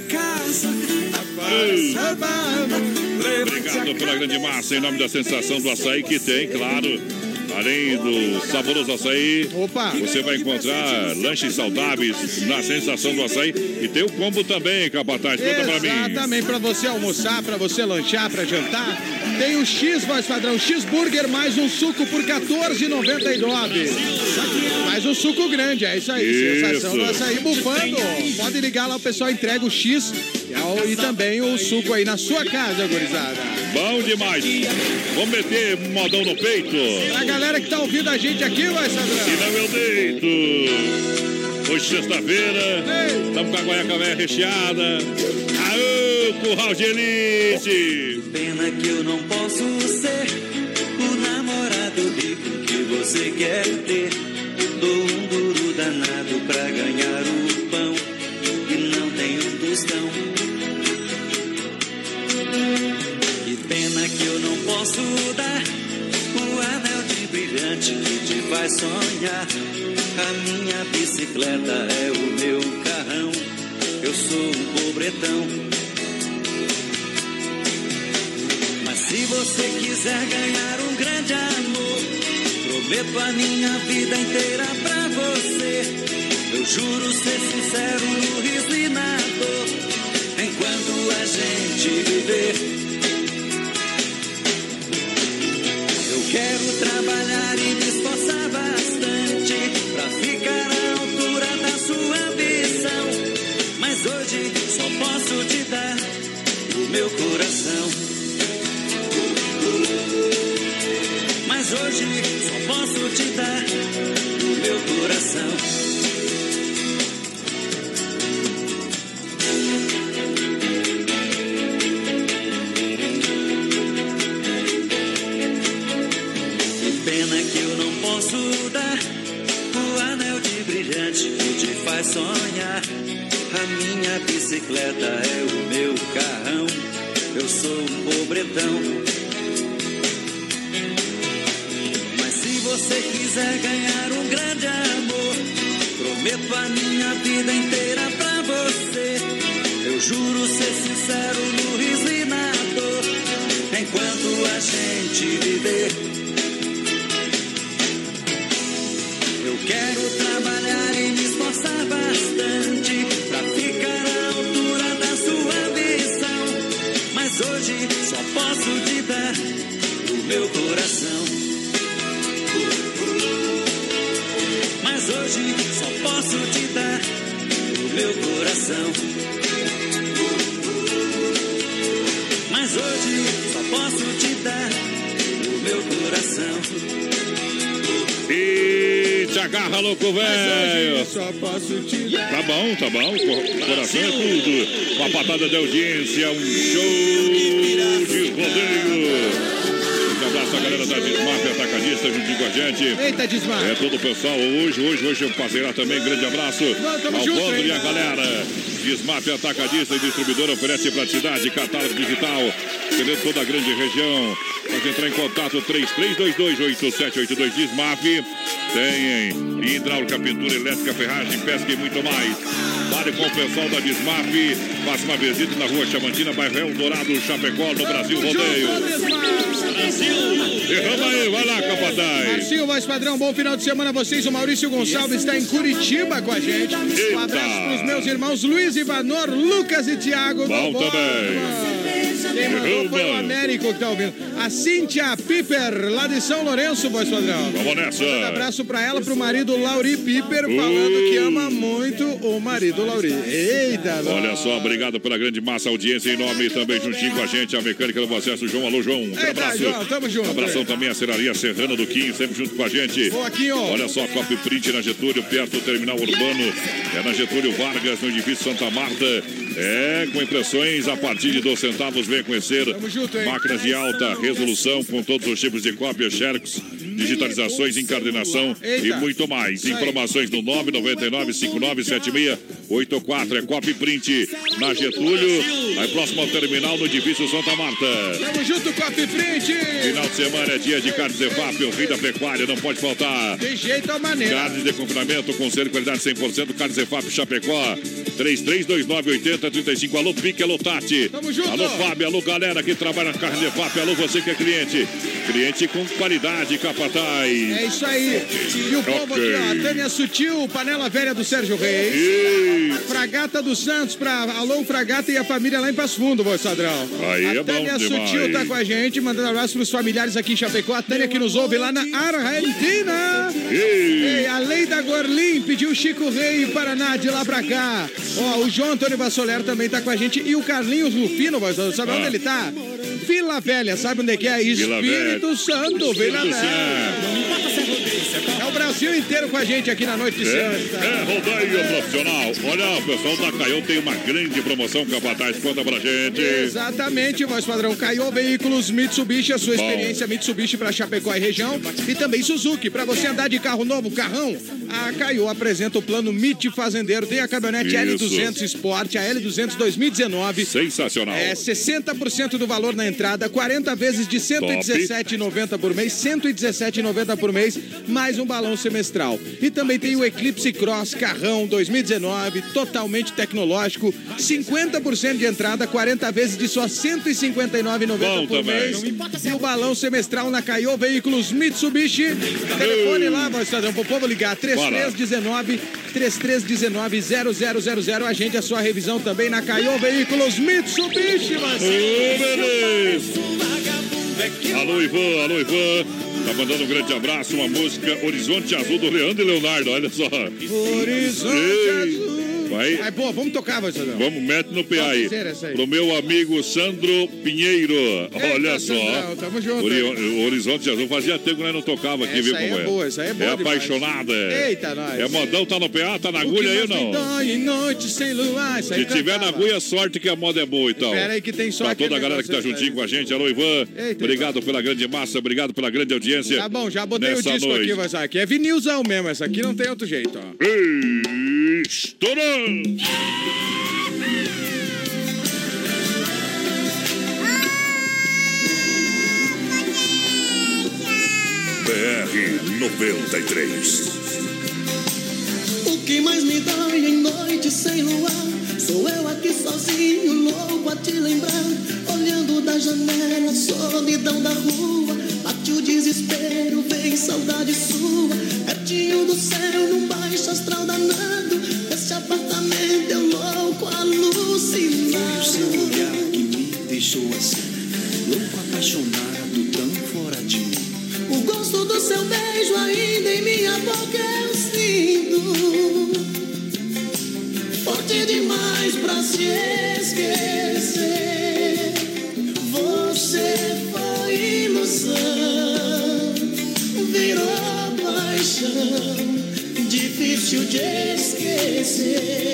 Obrigado pela grande massa, em nome da sensação do açaí que tem, claro. Além do saboroso açaí, Opa. você vai encontrar lanches saudáveis na sensação do açaí. E tem o combo também, Capataz. Conta pra mim. Exatamente, pra você almoçar, pra você lanchar, pra jantar. Tem o X, voz padrão, X-Burger mais um suco por R$14,99. Mais um suco grande, é isso aí. Isso. Sensação do açaí bufando. Pode ligar lá, o pessoal entrega o X e também o suco aí na sua casa, gurizada. Bom demais. Vamos meter modão no peito. A galera que tá ouvindo a gente aqui, voz E padrão. não eu deito. Hoje, sexta-feira, estamos com a guaiaca velha recheada. Aô, curral de elite. Pena que eu não posso ser o namorado rico que você quer ter. Posso dar o anel de brilhante que te faz sonhar. A minha bicicleta é o meu carrão. Eu sou um pobretão. Mas se você quiser ganhar um grande amor, prometo a minha vida inteira pra você. Eu juro ser sincero no riso e na dor, enquanto a gente viver. Coração. Mas hoje só posso te dar o meu coração. Sonhar. A minha bicicleta é o. Eu sou um pobretão. Mas se você quiser ganhar um grande amor, prometo a minha vida inteira pra você. Eu juro ser sincero no riso e na dor, enquanto a gente viver. Coração. Mas hoje só posso te dar o meu coração. E te agarra, louco, velho. Só posso te dar. Tá bom, tá bom. Cor- Coração é tudo. Uma patada de audiência, um show de rodeio. À galera da Desmaf Atacadista juntinho com a gente. Eita, Desmar. É todo o pessoal hoje, hoje, hoje eu passei lá também. Grande abraço ao junto, e a galera. Desmaf Atacadista e distribuidora oferece praticidade, catálogo digital, atendendo toda a grande região. Pode entrar em contato 33228782 Desmaf. Tem hidráulica, pintura elétrica, ferragem, pesca e muito mais. Fale com o pessoal da Desmaf. Faça uma visita na rua Chamantina, bairro Eldorado, Chapecó, no Brasil Rodeio. Derrama aí, vai lá, capataz. Marcinho, voz padrão, bom final de semana a vocês. O Maurício Gonçalves está em Curitiba com a gente. Um abraço para os meus irmãos Luiz Ivanor, Lucas e Tiago. Bom também. Quem mandou foi o. Américo que tá ouvindo. A Cíntia Piper, lá de São Lourenço, voz padrão. Vamos nessa. Um abraço pra ela, pro marido Lauri Piper, falando que ama muito o marido Lauri. Eita, Olha só, obrigado pela grande massa audiência em nome também juntinho com a gente, a mecânica do acesso, João. Alô, João. Um Eita, abraço. João, tamo junto. Abração também à Serraria Serrana do Quinho, sempre junto com a gente. Boa, Quinho. Olha só, Copy Print na Getúlio, perto do terminal urbano. É na Getúlio Vargas, no edifício Santa Marta. É, com impressões a partir de dois centavos. Venha conhecer máquinas de alta resolução com todos os tipos de cópia, xerox, digitalizações, encardenação e muito mais. Informações no 999 597684 é Copy Print na Getúlio, aí próximo ao terminal no edifício Santa Marta. Tamo junto, Coffee Print. Final de semana é dia de carnes Zefap, o rei da pecuária, não pode faltar. De jeito ou maneira. Carnes de confinamento de qualidade 100%, carnes Zefap Chapecó, 33298035. Alô, Pique, alô, Tati. Tamo junto. Alô, Fábio, alô, galera que trabalha na carne Zefap, alô, você que é cliente. Cliente com qualidade, É isso aí. E o povo Ok. aqui, ó. Tânia Sutil, panela velha do Sérgio Reis. E... Fragata dos Santos pra Alô Fragata e a família lá em Passo Fundo, voz padrão. Aí a é Tânia. Sutil tá com a gente, mandando abraço pros familiares aqui em Chapecó. A Tânia que nos ouve lá na Argentina. E... Ei, a Leida Gorlim pediu Chico Rei Paraná de lá pra cá. Ó, o João Antônio Vassoler também tá com a gente. E o Carlinhos Rufino, voz sabe Ah. onde ele tá? Vila Velha, sabe onde é que é? Espírito Velha. Santo, Vila Espírito Velha. É o Brasil inteiro com a gente aqui na noite de sexta. É, é rodeio profissional. Olha, o pessoal da Caião tem uma grande promoção, capataz. Conta pra gente. Exatamente, voz padrão. Caiô Veículos Mitsubishi, a sua Bom. experiência Mitsubishi para Chapecó e região. E também Suzuki. Para você andar de carro novo, carrão, a Caiô apresenta o plano MIT Fazendeiro. Tem a caminhonete Isso. L200 Sport, a L200 2019. Sensacional. É 60% do valor na entrada, 40 vezes de 117,90 por mês, 117,90 por mês, mais um balão semestral. E também tem o Eclipse Cross Carrão 2019, totalmente tecnológico, 50% de entrada, 40 vezes de só 159,90 Bom por também. mês. E o balão semestral na Caiô Veículos Mitsubishi. Telefone lá, voz padrão, pro povo ligar, 3319 3319 0000. Agende a sua revisão também na Caiô Veículos Mitsubishi, Ô, Marcelo. beleza. Alô, Ivan, alô, Ivan. Tá mandando um grande abraço, uma música Horizonte Azul do Leandro e Leonardo, olha só. Horizonte Ei. Azul. Vai. Aí, pô, vamos tocar, Voisadão. Vamos, mete no PA aí. Essa aí. Pro meu amigo Sandro Pinheiro. Olha só. Sandrão, tamo junto, Ori- Horizonte Azul fazia tempo que nós não tocava aqui, Essa viu, aí é companheiro? boa, essa aí é boa É demais. apaixonada. Eita, nós. É modão, tá no PA, tá na agulha aí ou não? dói noite sem luar. Isso aí Se tiver na agulha, sorte que a moda é boa então. Espera aí que tem só Pra toda a galera que tá juntinho com a gente. Alô, Ivan. Eita, obrigado pela grande massa, obrigado pela grande audiência. Tá bom, já botei o disco noite. aqui. Aqui é vinilzão mesmo. Essa aqui não tem outro jeito, ó. Ei, Estourando! BR 93. O que mais me dói em noite sem luar Sou eu aqui sozinho, louco a te lembrar Olhando da janela, solidão da rua Bate o desespero, vem saudade sua Pertinho do céu, num baixo astral danado alucinado Foi o seu olhar que me deixou assim, louco, apaixonado, tão fora de mim. O gosto do seu beijo ainda em minha boca eu sinto Forte demais pra se esquecer. Você foi ilusão Virou paixão Difícil de esquecer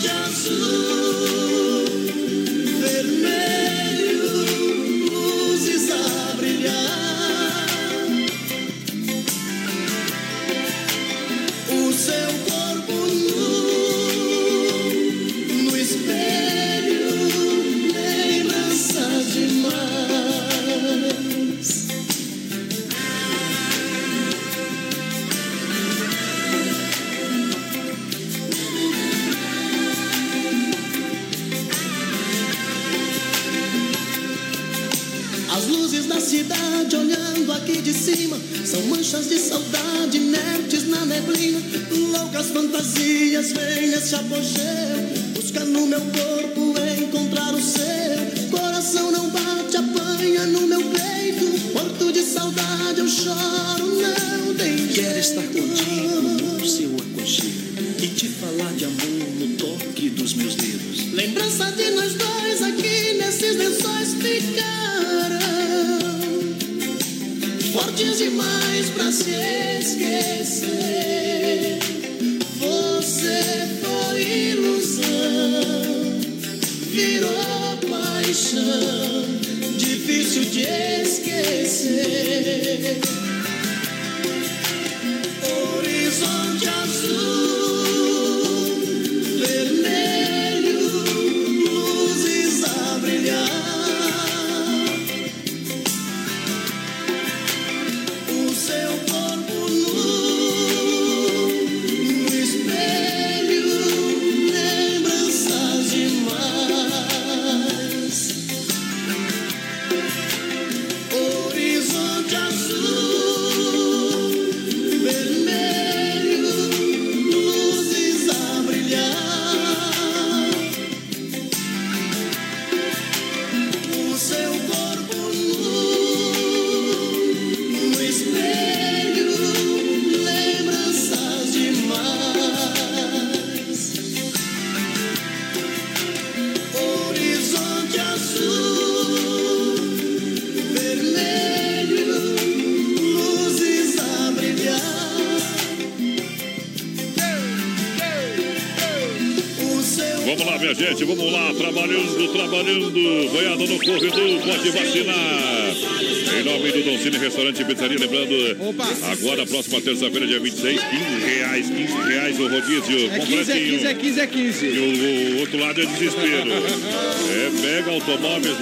Horizonte azul o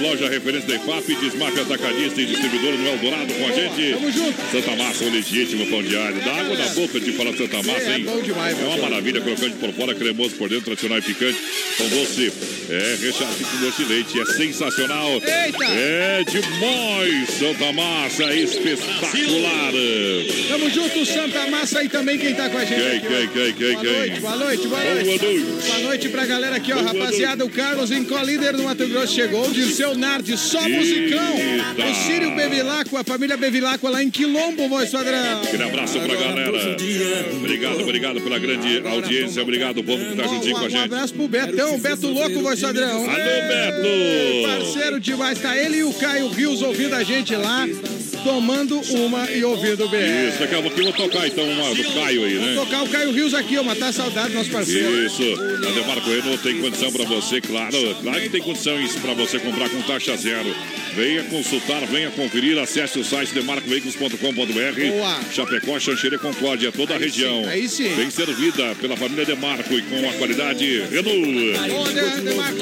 loja referência da IFAP, desmarca atacadista e distribuidora no Eldorado com a gente. Tamo junto. Santa Massa, o legítimo pão diário. Dá água na boca de falar Santa Massa, É, hein? bom demais, É uma maravilha, crocante por fora, cremoso por dentro, tradicional e picante. com doce. É, recheado com doce de leite. É sensacional. Eita! É demais. Santa Massa, espetacular. Tamo junto, Santa Massa e também quem tá com a gente. Quem, aqui, quem, quem, quem, Boa quem? noite, boa noite, boa Boa noite. noite. Boa noite pra galera aqui, ó. Boa Rapaziada, o Carlos em líder do Mato Grosso chegou. O Dirceu Nardi, só musicão. Eita. O Círio Bevilacqua, a família Bevilacqua lá em Quilombo, voz padrão. Aquele abraço pra galera. Obrigado, obrigado pela grande audiência. Obrigado, povo que tá juntinho com a Um gente. abraço pro Betão, Beto Louco, voz padrão. Alô, Beto! Parceiro demais, tá ele e o Caio Rios ouvindo a gente lá, tomando uma e ouvindo o BR. Isso, daqui a pouquinho vou tocar então uma do Caio aí, né? Vou tocar o Caio Rios aqui, ó, matar a saudade do nosso parceiro. Isso, a Demarco Renault tem condição para você, claro, claro que tem condições para você comprar com taxa zero. Venha consultar, venha conferir, acesse o site demarcoveículos.com.br. Boa. Chapecó, Xanxerê, Concórdia, toda a região. aí sim. Bem servida pela família Demarco e com a qualidade Renault. De- Demarco.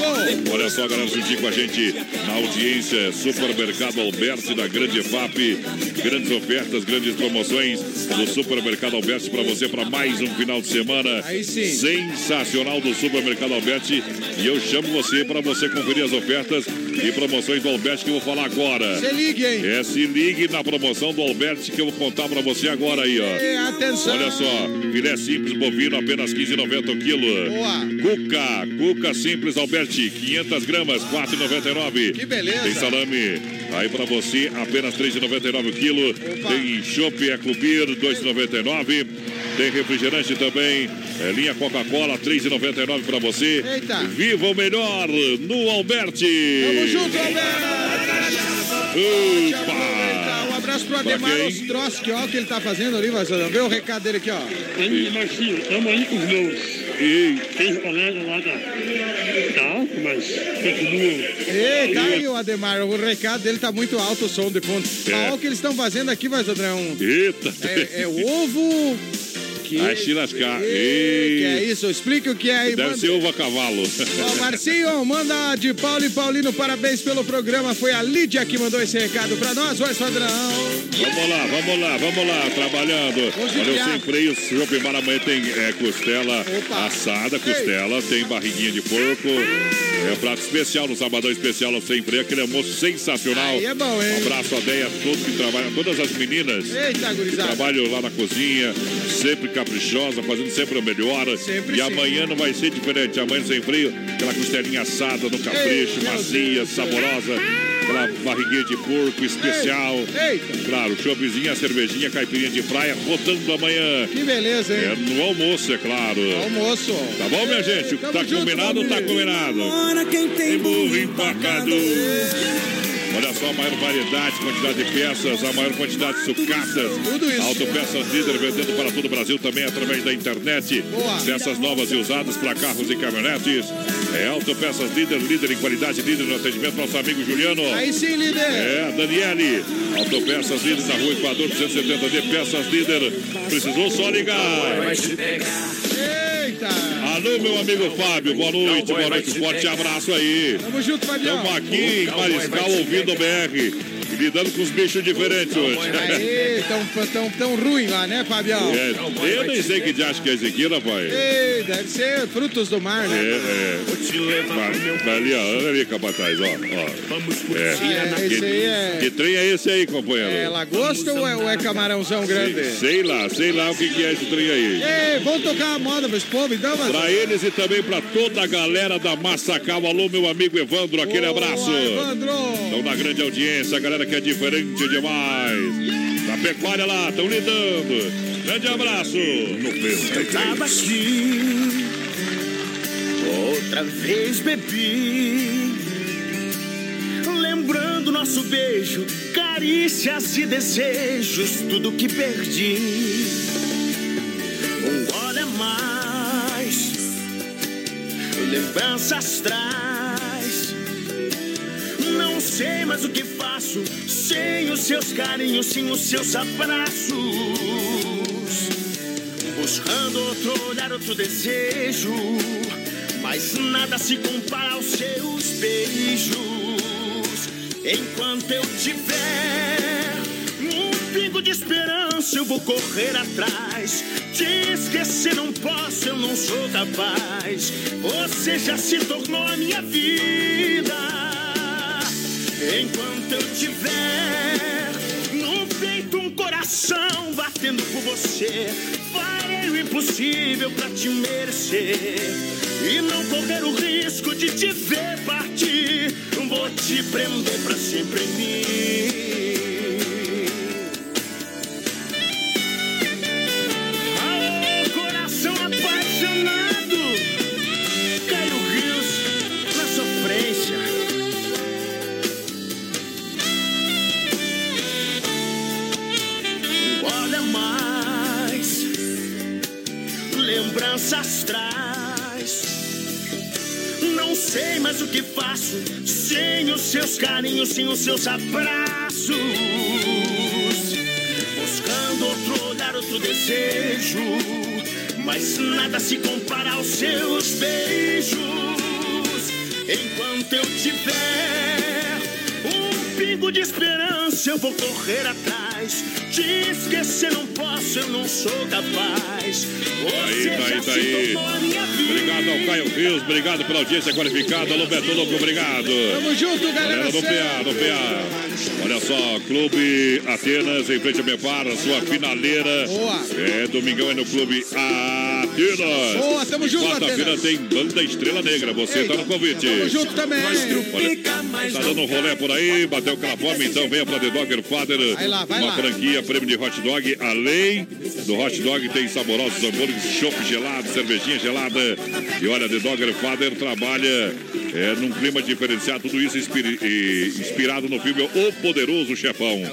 Olha só, galera, juntinho com a gente na audiência, Supermercado Alberti da Grande FAP. Grandes ofertas, grandes promoções do Supermercado Alberti para você para mais um final de semana. Sensacional do Supermercado Alberti. E eu chamo você para você conferir as ofertas e promoções do Alberti que eu vou falar agora. Se ligue, hein? É, se ligue na promoção do Alberti que eu vou contar para você agora aí, ó. Ê, atenção. Olha só, filé simples bovino apenas 15,90 o quilo. Boa. Cuca, cuca simples Alberti, 500 gramas, 4,99. Que beleza. Tem salame aí pra você, apenas 3,99 o quilo. Tem chopp Eclubir, 2,99. Tem refrigerante também, é, linha Coca-Cola, 3,99 pra você. Eita. Viva o melhor no Alberti. Tamo junto, Alberto. Opa! Um abraço pro Ademar? Ostroski, ó, o que ele tá fazendo ali, vai Vê o recado dele aqui, ó. Aí, Marcinho, tamo aí com os meus E três colegas lá da, da Alto, mas continuam. Ei, tá aí o Ademar, o recado dele tá muito alto o som de fundo. É. Olha o que eles estão fazendo aqui, vai Sandrão. Eita! É, é ovo. Que, Vai se lascar. Ei, que é Ei. isso? Explica o que é aí, Deve manda. ser uva cavalo. Ó, Marcinho, manda de Paulo e Paulino, parabéns pelo programa. Foi a Lídia que mandou esse recado pra nós, vai Sandrão. Vamos lá, vamos lá, vamos lá, trabalhando. Olha, judiar. o sem freio, Shopping Bar amanhã tem é, costela assada, costela, tem barriguinha de porco. É prato especial no sabadão especial no sem freio, aquele almoço sensacional. Aí é bom, hein? Um abraço a Deia, todos que trabalham, todas as meninas Eita, que trabalham lá na cozinha, sempre caprichosa, fazendo sempre o melhor. Sempre e sim. amanhã não vai ser diferente. Amanhã sem freio, aquela costelinha assada no capricho, Ei, macia, saborosa. Aquela barriguinha de porco especial. Eita, Claro, choppzinha, cervejinha, caipirinha de praia, rodando amanhã. que beleza, É hein? no almoço, é claro. Almoço. Tá bom, minha gente? Tá combinado, tá combinado. Tem burro empacado. Olha só a maior variedade, quantidade de peças, a maior quantidade de sucatas. Tudo isso. Autopeças líder vendendo para todo o Brasil também através da internet. Boa. Peças novas e usadas para carros e caminhonetes. É Autopeças líder, líder em qualidade, líder no atendimento. Nosso amigo Juliano. Aí sim, líder. É, Daniele. Autopeças líder na rua Equador 270D. Peças líder. Precisou só ligar. Eita. Alô, meu amigo Fábio. Boa noite, boa noite. Forte abraço aí. Tamo junto, Fabião. Estamos aqui em Mariscal ouvindo o BR. Lidando com os bichos diferentes hoje. Aí, tão, tão, tão ruim lá, né, Fabião? É, eu nem sei que de acho que é esse aqui, rapaz. Ei, deve ser frutos do mar, É, né? é. Vai, vai ali, ó. Olha ali, capataz, ó. ó. É. É, aí é- Que, que trem é esse aí, companheiro? É lagosta ou é, ou é camarãozão grande? Sei lá, sei lá o que, que é esse trem aí. Ei, vamos tocar a moda pra esse povo, então, mas... Pra eles e também pra toda a galera da Massacal. Alô, meu amigo Evandro, aquele abraço. Evandro! Estão na grande audiência, galera que é diferente demais. Na pecuária lá, estão lidando. Grande abraço. Tava aqui, outra vez bebi. Lembrando nosso beijo, carícias e desejos, tudo que perdi. Um gole a mais, lembranças traz. Não sei mais o que faço sem os seus carinhos, sem os seus abraços. Buscando outro olhar, outro desejo. Mas nada se compara aos seus beijos. Enquanto eu tiver um pingo de esperança, eu vou correr atrás. Te esquecer não posso, eu não sou capaz. Você já se tornou a minha vida. Enquanto eu tiver no peito um coração batendo por você, farei o impossível pra te merecer. E não correr o risco de te ver partir. Vou te prender pra sempre em mim. Apaixonado, lembranças traz. Não sei mais o que faço sem os seus carinhos, sem os seus abraços. Buscando outro olhar, outro desejo. Mas nada se compara aos seus beijos. Enquanto eu tiver um pingo de esperança, eu vou correr atrás. Te esquecer não posso, eu não sou capaz. Você Aí, tá aí, tá aí. Obrigado ao Caio Rios, obrigado pela audiência qualificada. Alô, Beto Louco, obrigado. Tamo junto, galera. Galera do PA, do PA. Olha só, Clube Atenas em frente a Mepar, sua finaleira. Boa. É, domingão é no Clube Atenas. Boa, tamo junto, Quarta-feira tem Banda Estrela Negra, você tá no convite. Tamo junto também. Olha, tá dando um rolê por aí, bateu aquela fome, então venha pra The Dogger Father. Vai lá, vai uma lá. franquia, prêmio de hot dog. Além do hot dog, tem saborosos hambúrgueres, chopp gelado, cervejinha gelada. E olha, The Dogger Father trabalha é, num clima diferenciado, tudo isso inspirado no filme O Poderoso Chefão.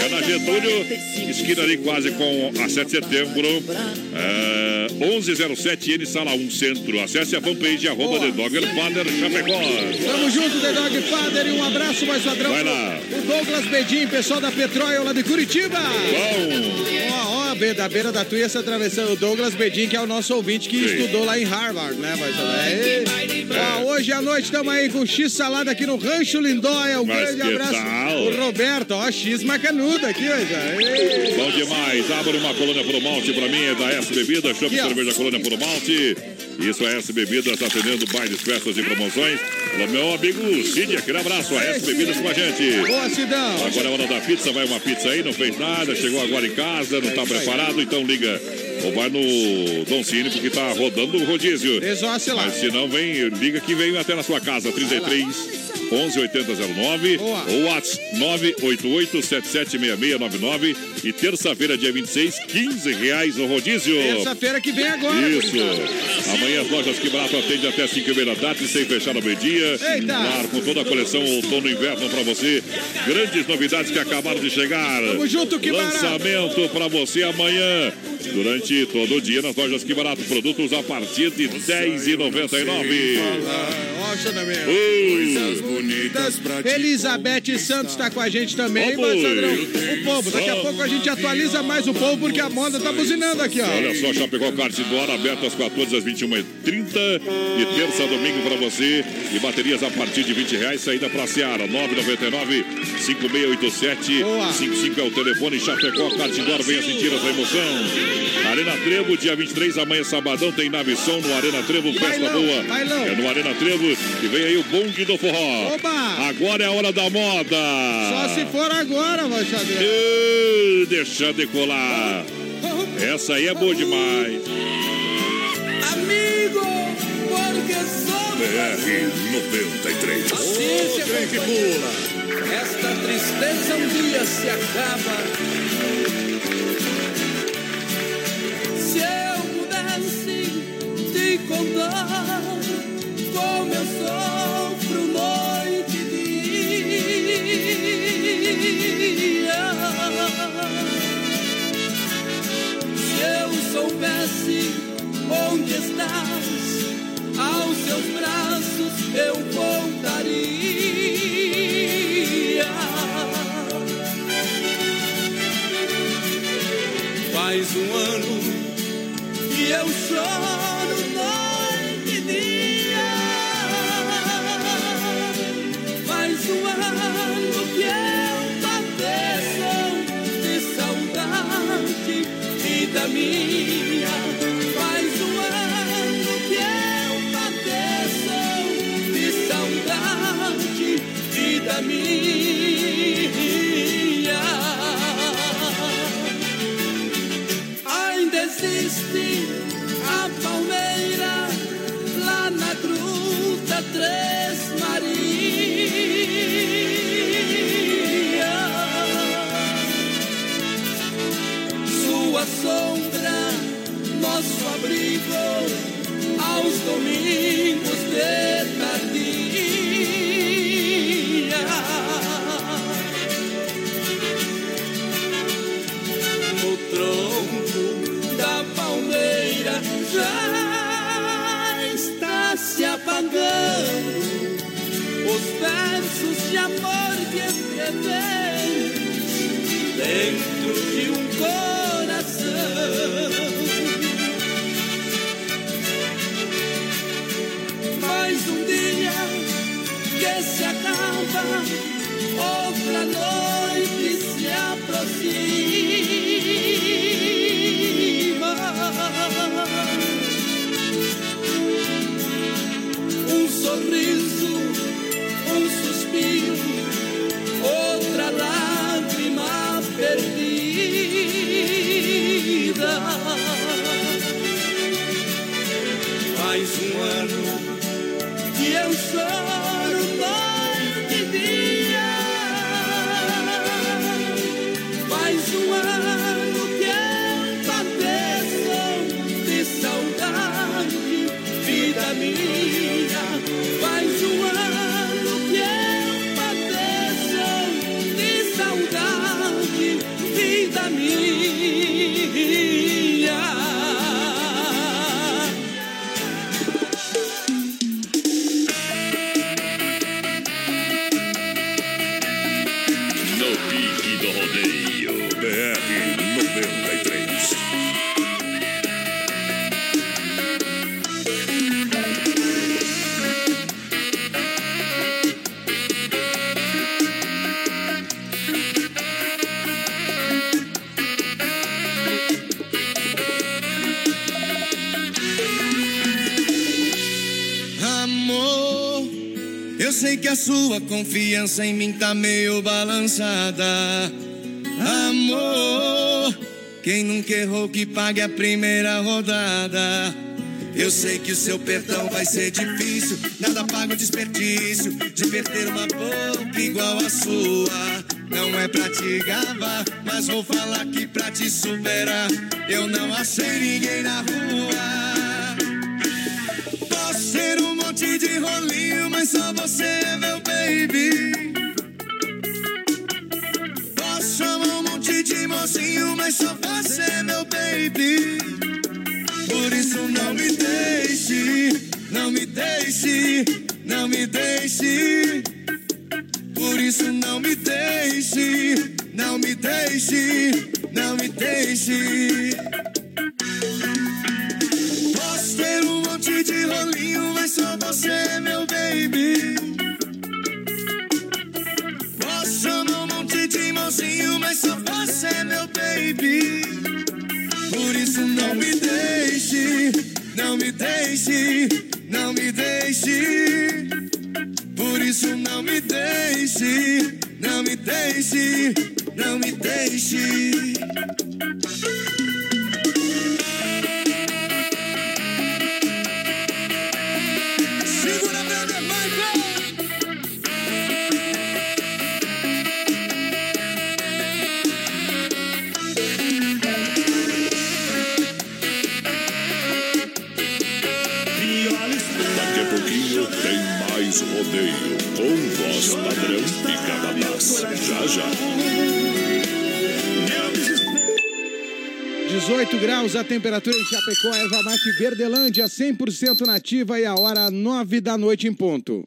É na Getúlio, esquina ali quase com a 7 de setembro. É, 1107 N Sala 1 Centro. Acesse a fanpage arroba The Dogger Father Chapecó. Tamo junto, The Dog Father, e um abraço mais padrão. Vai lá. O Douglas Bedin, pessoal da Petróleo lá de Curitiba. Bom. Ó, da beira da Tuia se atravessando. O Douglas Bedin, que é o nosso ouvinte que Sim. estudou lá em Harvard, né, saber? Ó, hoje à noite estamos aí com X Salada aqui no Rancho Lindóia. Um Mas grande abraço. tal? O Roberto, ó, X macanudo aqui. Ei. Bom demais. Abra uma colônia por malte pra mim, é da S Aqui, ó. cerveja colônia por malte. Isso é S Bebidas, atendendo bailes, festas e promoções. Alô, meu amigo Cid, aquele abraço. A S Bebidas com a gente. Boa, Cidão. Agora é hora da pizza, vai uma pizza aí, não fez nada, chegou agora em casa, não tá preparado, então liga. Ou vai no Don Cine, porque tá rodando o rodízio. Desosse lá. Mas se não, vem, liga que veio até na sua casa, 33 11 8009 ou WhatsApp 988 776699 e terça-feira, dia 26, 15 reais o rodízio. Terça-feira que vem agora. Isso. Amanhã as lojas que barato atende até 5 e meia da tarde, sem fechar ao meio-dia. Claro, com toda a coleção outono e inverno pra você. Grandes novidades que acabaram de chegar. Tamo junto, que. Lançamento pra você amanhã. Durante todo o dia nas lojas que barato. Produtos a partir de R$ 10,99. Ó, Xanamento. Uh, Bonitas pra te Elizabeth Santos está com a gente também, mas, o povo. Daqui a pouco a gente atualiza mais o povo, porque a moda tá buzinando aqui, ó. Olha só, Chapecó Kart do ar, aberto às 14 às 21h30. De terça domingo para você. E baterias a partir de 20 reais. Saída para Seara, 999 5687 Boa. 55 é o telefone. Chapecó Kart do ar, venha sentir essa emoção. Arena Trevo, dia 23, amanhã sabadão, tem som no Arena Trevo, festa Bailão, boa. bailão. É no Arena Trevo. E vem aí o bonde do forró. Oba! Agora é a hora da moda. Só se for agora, vai. Ê, Deixa decolar. Essa aí é boa demais. Amigo, porque somos BR 93. Assim se trem que pula. Esta tristeza um dia se acaba. Se eu pudesse te contar Faz um ano que eu choro escrevei dentro de um coração. mais um dia que se acaba, outra noite se aproxima. Um sorriso, sua confiança em mim tá meio balançada. Amor, quem nunca errou que pague a primeira rodada. Eu sei que o seu perdão vai ser difícil, nada paga o desperdício de perder uma boca igual a sua. Não é pra te gabar, mas vou falar que pra te superar, eu não achei ninguém na rua. Monte de rolinho, mas só você é meu baby. Posso chamar um monte de mocinho, mas só você é meu baby. Por isso não me deixe, não me deixe, não me deixe. Por isso não me deixe, não me deixe, não me deixe. Só você meu baby. Posso chamar um monte de mocinho, mas só você meu baby. Por isso não me deixe, não me deixe, não me deixe. Por isso não me deixe, não me deixe, não me deixe. E Canadás. Já já. 18 graus a temperatura em Chapecó, erva mate Verdelândia, 100% nativa e a hora 9 da noite em ponto.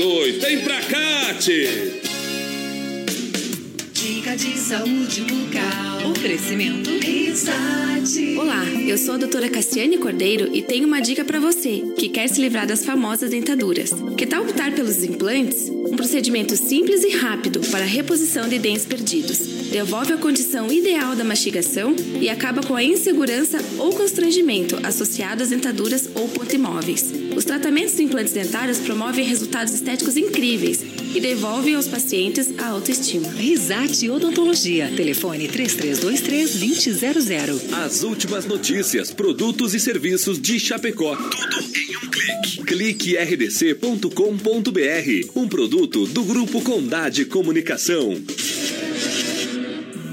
Vem pra cá! Dica de saúde bucal. Oferecimento Risate. Olá, eu sou a doutora Cassiane Cordeiro e tenho uma dica para você que quer se livrar das famosas dentaduras. Que tal optar pelos implantes? Um procedimento simples e rápido para reposição de dentes perdidos. Devolve a condição ideal da mastigação e acaba com a insegurança ou constrangimento associado às dentaduras ou pontimóveis. Os tratamentos de implantes dentários promovem resultados estéticos incríveis e devolvem aos pacientes a autoestima. Risate Odontologia. Telefone 3323-2000. As últimas notícias, produtos e serviços de Chapecó. Tudo em um clique. Clique rdc.com.br. Um produto do Grupo Condade Comunicação.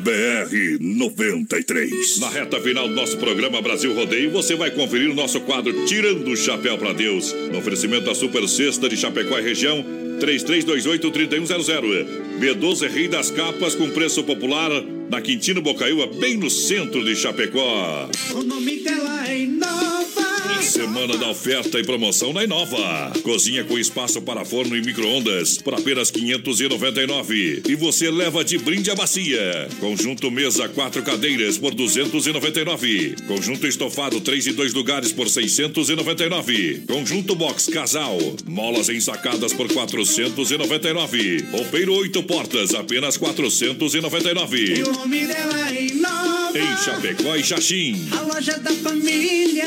BR 93. Na reta final do nosso programa Brasil Rodeio, você vai conferir o nosso quadro Tirando o Chapéu para Deus. No oferecimento da Super Sexta de Chapecó e região, 3328-3100. B12 Rei das Capas com preço popular na Quintino Bocaiúva, bem no centro de Chapecó. O nome dela é Inova. Semana da oferta e promoção na Inova. Cozinha com espaço para forno e micro-ondas por apenas 599. E você leva de brinde a bacia. Conjunto mesa quatro cadeiras por 299. Conjunto estofado três e dois lugares por 699. Conjunto box casal. Molas ensacadas por 499. Roupeiro oito portas apenas 499. E o nome dela é Inova. Em Chapecó e Xaxim. A loja da família.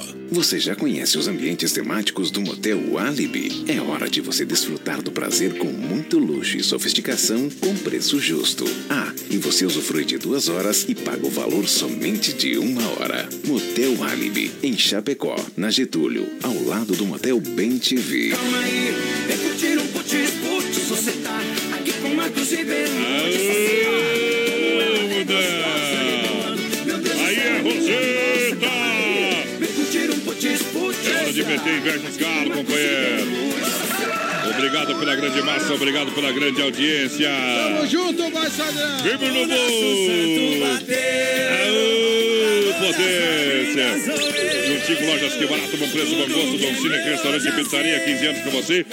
Você já conhece os ambientes temáticos do Motel Alibi? É hora de você desfrutar do prazer com muito luxo e sofisticação com preço justo. Ah, e você usufrui de duas horas e paga o valor somente de uma hora. Motel Alibi, em Chapecó, na Getúlio, ao lado do Motel Bem TV. Calma aí, vem curtir um putz putz. Você tá aqui com Marcos Ribeiro. Putz. Hora de meter inveja nos caras, companheiro. Obrigado pela grande massa, obrigado pela grande audiência. Tamo junto, vai Sadrão. Viva no mundo! Aô, potência! Juntinho lojas que barato, bom preço, bom gosto, Dom Cine, restaurante e pizzaria, 15 anos com você.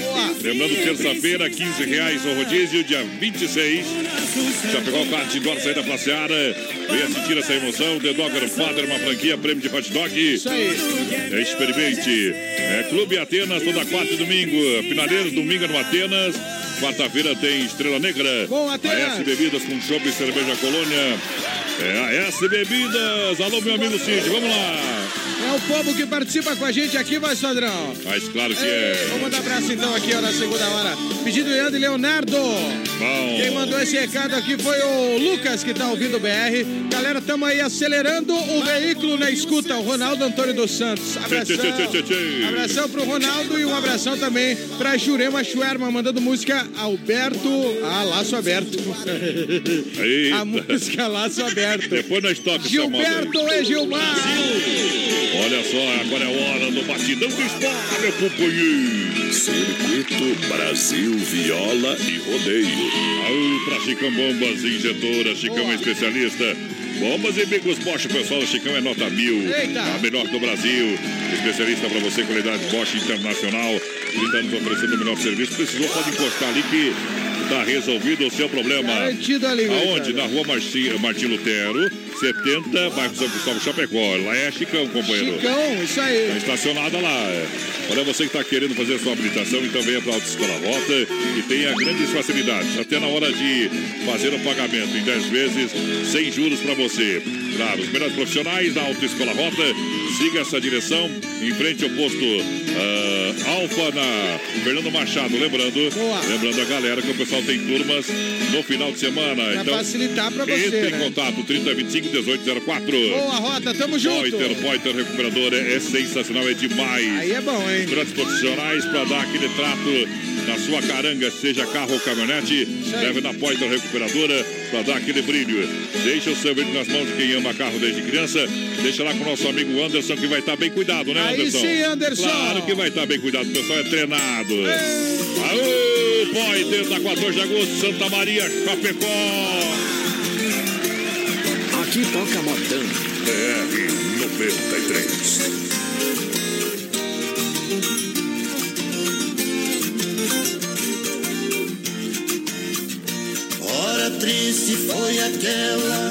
Lembrando, terça-feira, 15 reais o rodízio, dia 26. Já pegou o kart indoor, saída pra Seara. Venha sentir essa emoção. The Dogger Father, uma franquia, prêmio de hot dog. Isso aí. Experimente. É Clube Atenas, toda quarta e domingo. Finaleiros, domingo no Atenas. Quarta-feira tem Estrela Negra. Bom, Atenas. A S Bebidas com chopp e cerveja colônia. É a S Bebidas. Alô, meu amigo Cid, vamos lá. É o povo que participa com a gente aqui, vai Sadrão. Mas claro que é. Vamos mandar abraço então aqui ó, na segunda hora. Pedido de Andy Leonardo. Bom. Quem mandou esse recado aqui foi o Lucas, que tá ouvindo o BR. Galera, estamos aí acelerando o veículo na escuta. O Ronaldo Antônio dos Santos. Abração. Tchê, tchê, tchê, tchê. Abração pro Ronaldo e um abração também pra Jurema Schwerman, mandando música Alberto. Ah, Laço Aberto. Eita. A música Laço Aberto. Depois nós tocamos essa moda aí. Gilberto e Gilmar. Olha só, agora é hora do batidão do esporte, meu companheiro. Circuito Brasil Viola e Rodeio. Aô, pra Chicão Bombas Injetora, Chicão é especialista. Bombas e bicos Bosch, pessoal, Chicão é nota mil. Eita. A melhor do Brasil. Especialista pra você, qualidade Bosch Internacional. 30 anos oferecendo o melhor serviço. Precisou, pode encostar ali que tá resolvido o seu problema. Garantido ali, Aonde? Ricardo. Na rua Marci, Martim Lutero, 70, bairro São Cristóvão Chapecó. Lá é Chicão, companheiro. Chicão, isso aí. Tá estacionada lá. é. Olha, você que está querendo fazer sua habilitação, então venha para a Autoescola Rota e tenha grandes facilidades. Até na hora de fazer o pagamento em 10 vezes, sem juros para você. Claro, os melhores profissionais da Autoescola Rota. Siga essa direção, em frente ao posto ah, Alfa na Fernando Machado. Lembrando, lembrando a galera que o pessoal tem turmas no final de semana. Pra então, facilitar pra você, Entre em né? contato 3025 1804. Boa, Rota, tamo junto. Poiter, Poiter Recuperador é, é sensacional, é demais. Aí é bom, hein? Grandes profissionais para dar aquele trato na sua caranga, seja carro ou caminhonete. Leve na Poiter Recuperadora para dar aquele brilho. Deixa o seu brilho nas mãos de quem ama carro desde criança. Deixa lá com o nosso amigo Anderson, que vai estar bem cuidado, né, Aí Anderson? sim, Anderson. Claro que vai estar bem cuidado, o pessoal é treinado. Aô, Poiter, da 14 de agosto, Santa Maria, Chapecó. Aqui toca modão. BR 93. Hora triste foi aquela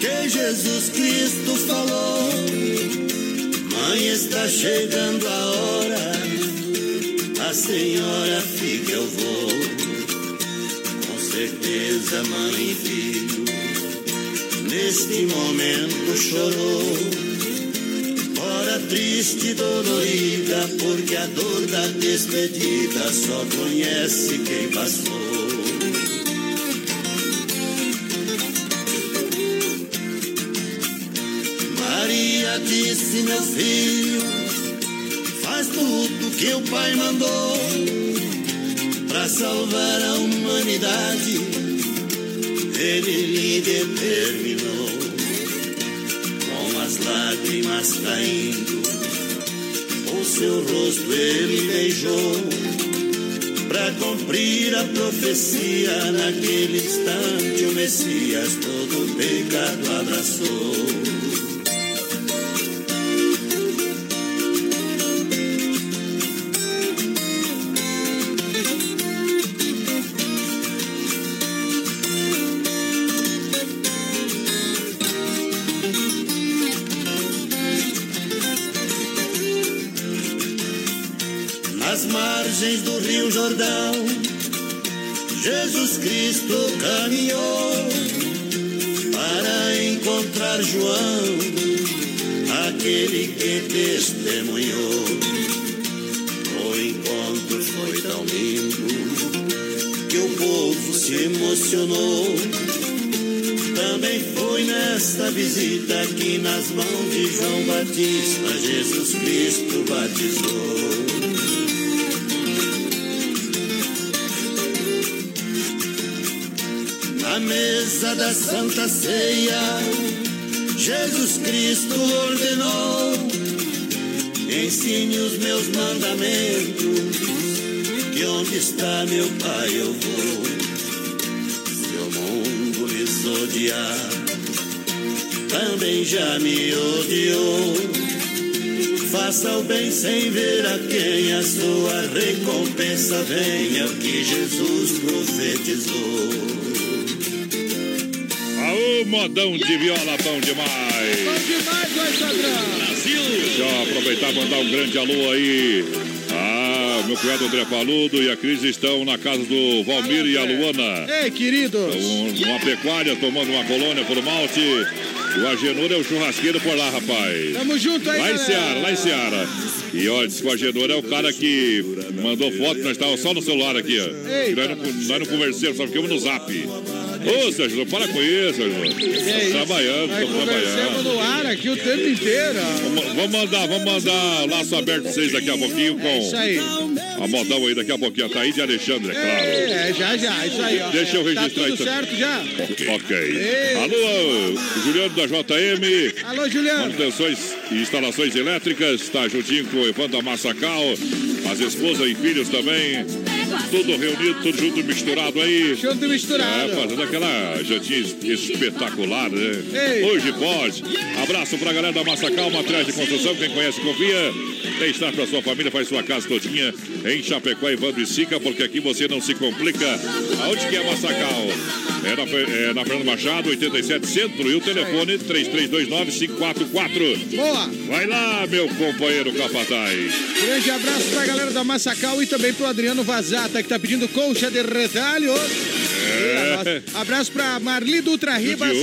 que Jesus Cristo falou. Mãe, está chegando a hora, a senhora fica, eu vou. Com certeza, mãe e neste momento chorou. Hora triste e dolorida, porque a dor da despedida só conhece quem passou. Maria disse, meu filho, faz tudo que o Pai mandou para salvar a humanidade. Ele lhe determinou, com as lágrimas caindo, o seu rosto ele beijou. Para cumprir a profecia, naquele instante o Messias todo o pecado abraçou. Visita que nas mãos de João Batista Jesus Cristo batizou. Na mesa da Santa Ceia, Jesus Cristo ordenou: ensine os meus mandamentos, que onde está meu Pai eu vou. Se o mundo lhes odiar, também já me odiou. Faça o bem sem ver a quem a sua recompensa venha, o que Jesus profetizou. Aô, modão de viola, bom demais. Bom demais, vai, Sadrão. Brasil. Deixa eu aproveitar e mandar um grande alô aí. Ah, meu cunhado André Paludo e a Cris estão na casa do Valmir e a Luana. Ei, queridos. Um- Uma pecuária tomando uma colônia por malte. O Agenor é o churrasqueiro por lá, rapaz. Tamo junto aí, Lá em. Seara, lá em Seara. E olha, diz que o Agenor é o cara que mandou foto, nós estávamos só no celular aqui, ó. Nós, não, nós não conversamos, só ficamos no zap. Ô, Sérgio, para com isso, Sérgio. Trabalhando, estamos trabalhando. no ar aqui o tempo inteiro. Vamos, vamos mandar, vamos mandar laço aberto pra vocês daqui a pouquinho com isso aí. A modão aí daqui a pouquinho. A Thaís de Alexandre, é claro. É, já, já, isso aí, ó. Deixa eu Tá registrar tudo isso. certo já? Ok. Ei. Alô, Juliano da JM. Alô, Juliano. Manutenções e instalações elétricas. Está juntinho com o Evandro Massacal. As esposas e filhos também. Tudo reunido, tudo junto, misturado aí. Junto e misturado. É, fazendo aquela jantinha espetacular, né? Ei. Hoje pode. Abraço pra galera da Massacal, materiais de construção. Quem conhece, confia. Tem estar pra sua família, faz sua casa todinha em Chapecó, Evandro e Sica, porque aqui você não se complica. Aonde que é Massacal? É na, é na Fernando Machado, 87 Centro. E o telefone 3329-544. Boa! Vai lá, meu companheiro Capataz. Grande abraço pra galera da Massacal e também pro Adriano Vazata, que tá pedindo colcha de retalho. É. Abraço pra Marli Dutra Ribas,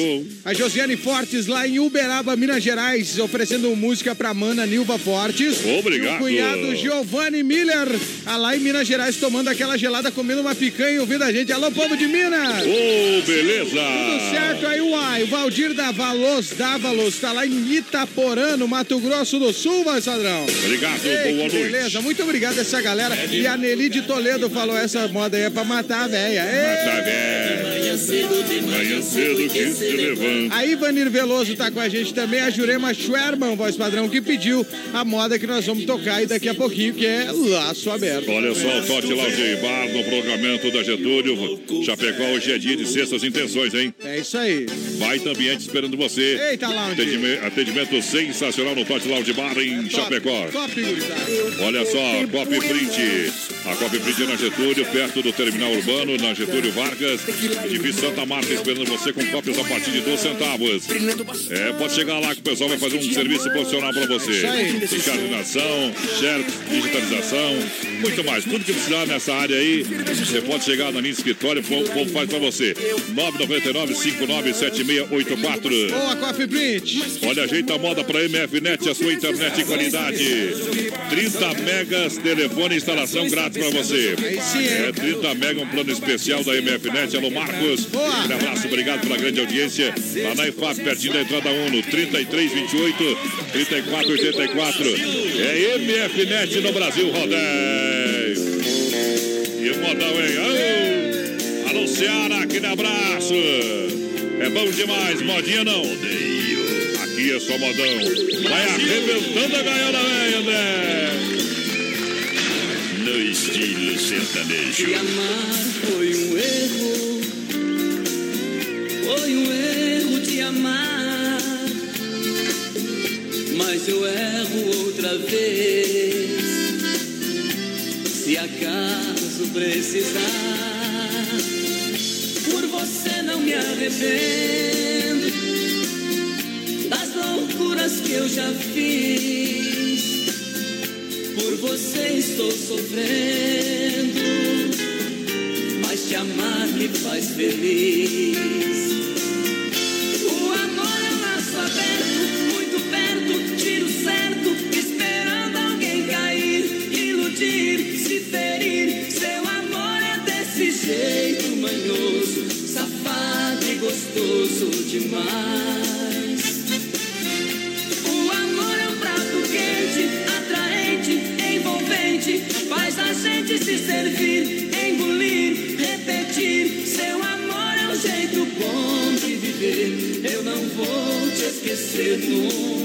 a Josiane Fortes lá em Uberaba, Minas Gerais, oferecendo música pra mana Nilva Fortes. Obrigado. E o cunhado Giovanni Miller, lá em Minas Gerais, tomando aquela gelada, comendo uma picanha e ouvindo a gente. Alô, povo de Minas! Ô, beleza! Tudo certo aí, uai. O Valdir Davalos, Dávalos, tá lá em Itaporã, no Mato Grosso do Sul, vai, Sadrão. Obrigado, Ei, boa noite. Beleza, muito obrigado a essa galera. E a Nelly de Toledo falou: essa moda aí é pra matar a véia. Ei! Tá velho. Manhã cedo que se levanta. A Ivanir Veloso tá com a gente também, a Jurema Schwerman, voz padrão, que pediu a moda que nós vamos tocar aí daqui a pouquinho, que é Laço Aberto. Olha só, o Tote Lounge Bar no prolongamento da Getúlio. Chapecó, hoje é dia de sextas intenções, hein? É isso aí. Vai ambiente esperando você. Eita, Lounge. Atendime- Atendimento sensacional no Tote Lounge Bar em Chapecó. Top. Olha só, Copy Print. A Print é na Getúlio, perto do terminal urbano, na Getúlio Vargas. Edifício Santa Marta esperando você com cópias a partir de 12 centavos. É, pode chegar lá que o pessoal vai fazer um serviço profissional para você. Aí. Encarnação, share, digitalização, muito mais. Tudo que precisar nessa área aí, você pode chegar na linha escritório, o povo- faz para você. 999-597684. Boa, Coffee Print. Olha, ajeita a moda para MFNet, a sua internet de qualidade. 30 megas, telefone e instalação grátis para você. Hein? É 30 mega, um plano especial da MFNet. Alô, Marcos. Um abraço, obrigado pela grande audiência. Lá na IFAP, pertinho da entrada 1, 3328 3484. É MFNet no Brasil, Rodéio. E o modão, hein? Alô, Alô Ceará, aquele abraço. É bom demais, modinha não. Aqui é só modão. Vai arrebentando a gaiola, velho, André. Estilo sertanejo. Te amar foi um erro. Foi um erro te amar. Mas eu erro outra vez. Se acaso precisar, por você não me arrependo das loucuras que eu já fiz. Por você estou sofrendo, mas te amar me faz feliz. Vou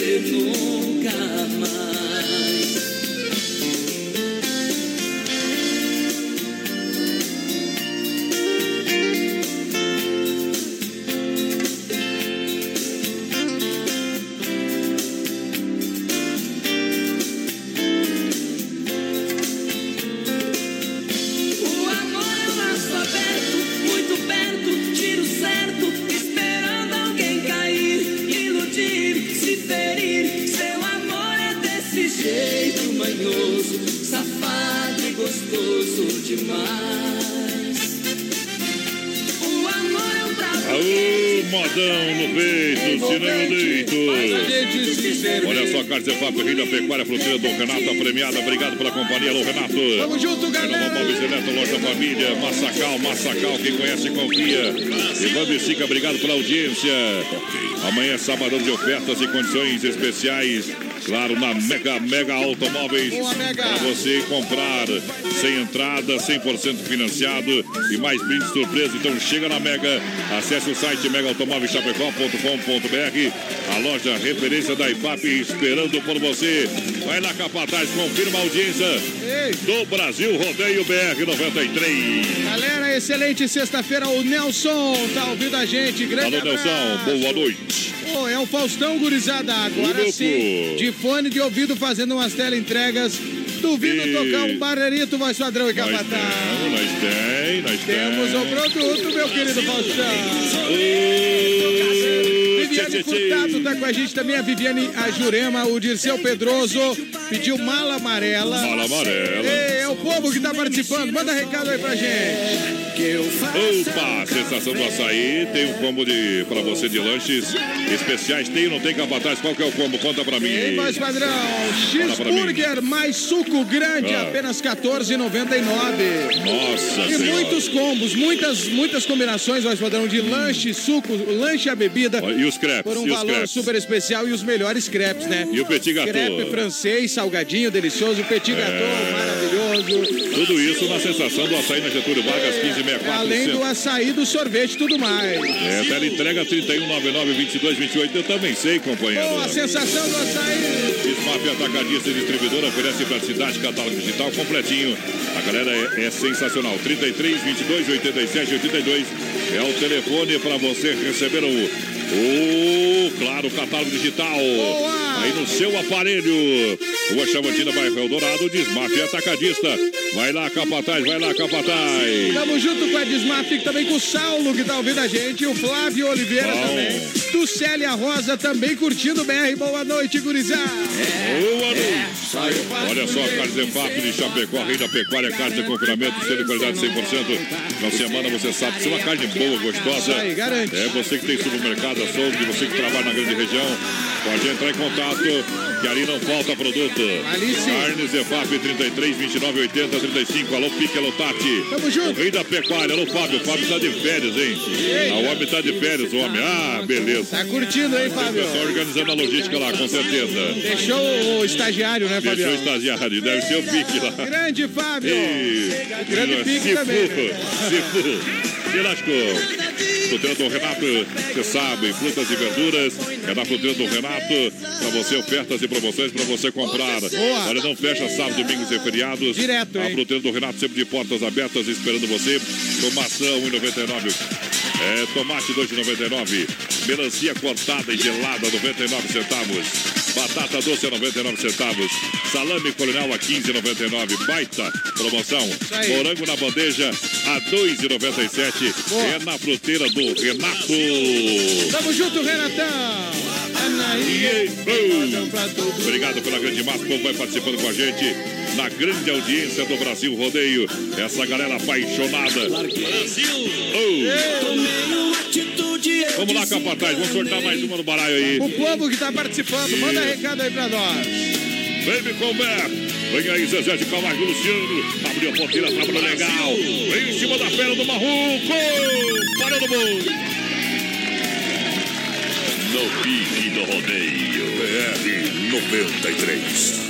Te esquecer Renato. Tamo junto, galera. Móveis Eletro, Loja Família, Massacal, Massacal, quem conhece confia. Ivan Bicica, obrigado pela audiência. Amanhã é sabadão de ofertas e condições especiais. Claro, na Mega Mega Automóveis. Para você comprar sem entrada, 100% financiado e mais brinde surpresa. Então chega na Mega, acesse o site megaautomóveischapecó.com.br. A loja referência da IPAP esperando por você. Vai lá, Capataz, confirma a audiência do Brasil Rodeio BR 93. Galera, excelente sexta-feira. O Nelson tá ouvindo a gente. Grande Alô, abraço. Nelson, boa noite. Pô, é o Faustão Gurizada. Agora sim, de fone de ouvido fazendo umas teleentregas. Duvido E- tocar um barreirito, voz padrão e Nós capataz. temos, nós tem, nós Temos o produto, meu querido Faustão. Viviane tchê, tchê, Furtado tá com a gente também, a Viviane a Jurema, o Dirceu Pedroso pediu mala amarela. Mala amarela. Ei, povo que tá participando. Manda recado aí pra gente. Opa, sensação do açaí. Tem um combo de, pra você de lanches especiais. Tem ou não tem capataz? Qual que é o combo? Conta pra mim. Ei, voz padrão, cheeseburger mais suco grande, Ah. apenas R$14,99. Nossa E Senhora. muitos combos, muitas, muitas combinações, voz padrão, de lanche, suco, lanche a bebida. E os crepes? Por um e valor crepes? super especial e os melhores crepes, né? E o petit gâteau? Crepe francês, salgadinho, delicioso, petit gâteau, maravilhoso. Tudo isso na sensação do açaí na Getúlio Vargas, 1564. Além do açaí, do sorvete e tudo mais. É, tela entrega 3199 2228. Eu também sei, companheiro. Pô, a sensação do açaí. Smap Atacadista e Distribuidora oferece praticidade, catálogo digital completinho. A galera é, é sensacional. 33 22 87 82 é o telefone para você receber o. O, claro, catálogo digital. Aí no seu aparelho. Rua Chavantina, bairro Eldorado, Desmaf Atacadista. Vai lá, Capataz, vai lá, Capataz. Tamo junto com a Desmaf, também com o Saulo, que tá ouvindo a gente, e o Flávio Oliveira Bom. também. Do Célia Rosa, também curtindo o BR. Boa noite, gurizada. Boa noite. Olha só, Carlos Efap de Chapecó, Rei da Pecuária, carne de confinamento, sendo de qualidade 100%. Na semana você sabe, se é uma carne boa, gostosa, aí, é você que tem supermercado, açougue, você que trabalha na grande região, pode entrar em contato, que ali não falta produto. Ali sim. Carnes Efap 33 29 80 35. Alô, Pique, alô, Tati. Tamo junto. O Rei da Pecuária, alô, Fábio. O Fábio tá de férias, hein? Ah, o homem tá de férias, o homem. Ah, beleza. Tá curtindo, hein, O Fábio? pessoal organizando a logística lá, com certeza. Deixou o estagiário, né, Deixou Fabião? o estagiário, deve ser o pique lá. Grande Fábio. E... Grande pique se também. se fu. Se lascou. Fruteira do Renato, você sabe, frutas e verduras, é na Fruteira do Renato, pra você ofertas e promoções pra você comprar. Boa. Olha, não fecha sábado, domingos e feriados. Direto, A hein? Fruteira do Renato sempre de portas abertas esperando você. Tomação 1,99. É, tomate 2,99. Melancia cortada e gelada 99 centavos. Batata doce a 99 centavos. Salame coronel a 15,99. Baita promoção. Morango na bandeja a 2,97. Boa. É na fruteira do Renato. Tamo junto, Renatão. Obrigado pela grande massa. O povo vai participando com a gente na grande audiência do Brasil Rodeio. Essa galera apaixonada. Oh. Vamos lá, Capataz. Vamos sortar mais uma no baralho aí. O povo que tá participando, manda recado aí pra nós. Baby Combat. Vem aí, Zezé de Camargo Luciano. Abriu a ponteira, trabalho legal. Vem em cima da fera do Marruco. Parou no mundo. No pique do rodeio. BR 93.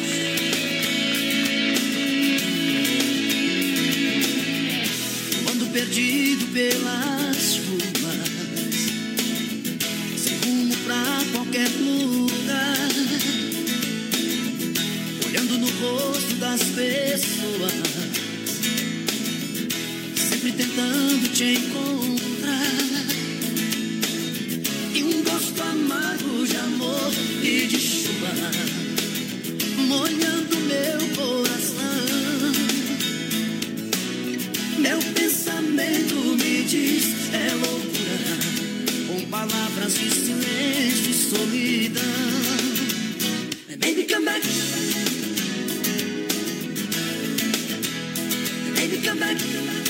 Ando perdido pelas ruas, pra qualquer lugar. Olhando no rosto das pessoas, sempre tentando te encontrar. E um gosto amargo de amor e de chuva, molhando meu coração. Meu pensamento me diz é loucura, com palavras de silêncio e solidão. Baby, come back. Baby, Estou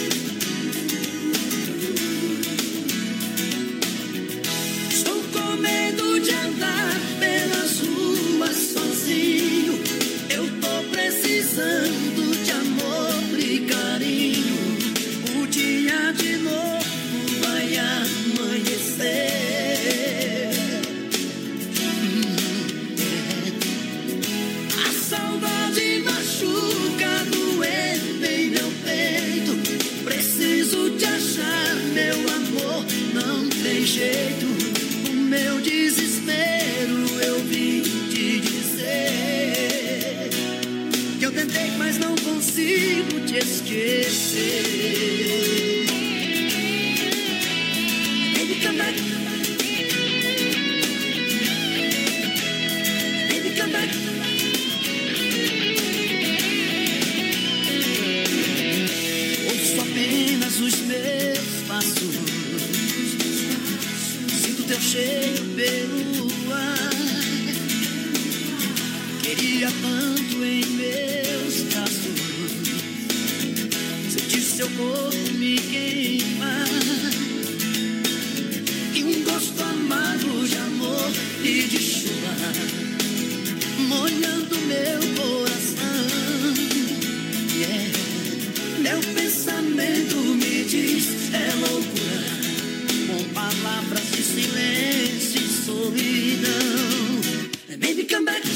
é loucura. Com palavras de silêncio e solidão Baby come back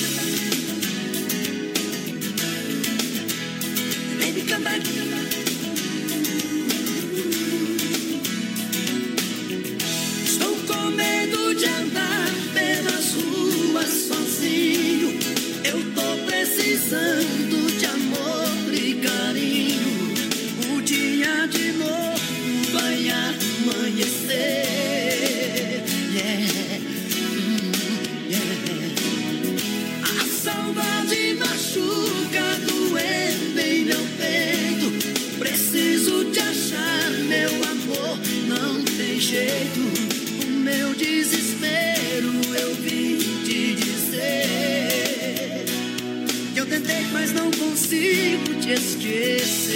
te esquecer.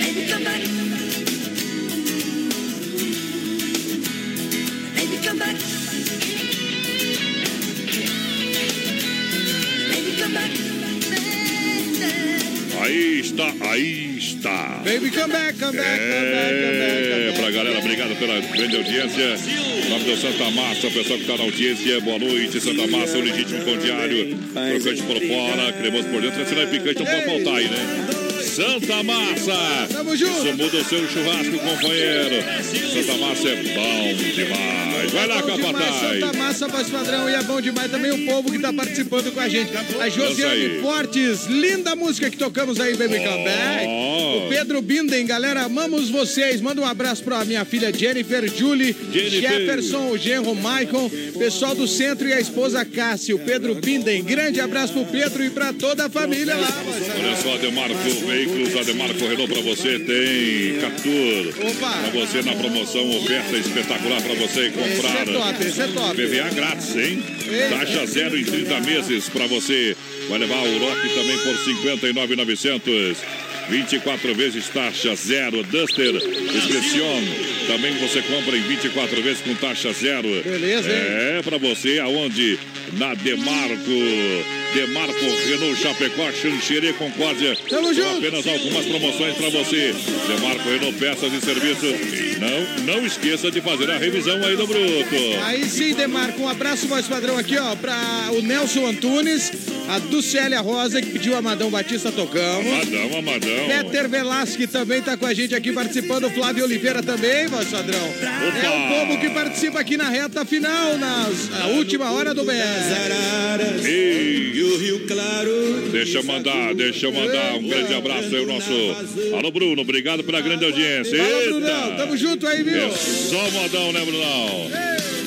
Baby, come back. Baby, come back. Baby, come back. Aí está, aí está. Baby, come back, come back, come back, come back. É, pra galera, obrigado pela grande audiência. Nome do Santa Massa, o pessoal que está na audiência, boa noite. Santa Massa, o legítimo pão diário. Crocante por fora, cremoso por dentro. Esse e picante não pode faltar aí, né? Santa Massa. Tamo junto. Isso muda o seu churrasco, companheiro. Santa Massa é bom demais. Vai lá, demais, capataz. Santa Massa, voz padrão, e é bom demais também o povo que tá participando com a gente. A Josiane. Fortes, linda música que tocamos aí, Baby Back. O Pedro Binden, galera, amamos vocês. Manda um abraço pra minha filha Jennifer, Julie, Jennifer. Jefferson, o genro Maicon, pessoal do centro e a esposa Cássio. Pedro Binden, grande abraço pro Pedro e pra toda a família lá. Olha só, Ademarco Veículos, Ademarco Renault pra você tem Captur. Opa! Pra você na promoção, oferta espetacular pra você comprar. Esse é top, esse é top. PVA grátis, hein? Taxa zero em 30 meses pra você. Vai levar o Rock também por 59,900. 24 vezes taxa zero. Duster Expression. Também você compra em 24 vezes com taxa zero. Beleza, hein? É pra você aonde? Na Demarco. Demarco Renault Chapecó, Xanxerê, Concórdia. Tamo junto. apenas algumas promoções pra você. Demarco Renault Peças e Serviços. Não, não esqueça de fazer a revisão aí do Bruto. Aí sim, Demarco, um abraço mais padrão aqui, ó, pra o Nelson Antunes, a Dulcélia Rosa, que pediu a Madão Batista tocamos. Amadão, Amadão. Peter Velasque também tá com a gente aqui participando, Flávio Oliveira também, voz padrão. É o povo que participa aqui na reta final, na última hora do BR. E o Rio Claro. Deixa eu mandar, deixa eu mandar um grande abraço aí, o nosso. Alô, Bruno, obrigado pela grande audiência. Eita. Brunão, tamo junto aí, viu? É só modão, né, Brunão?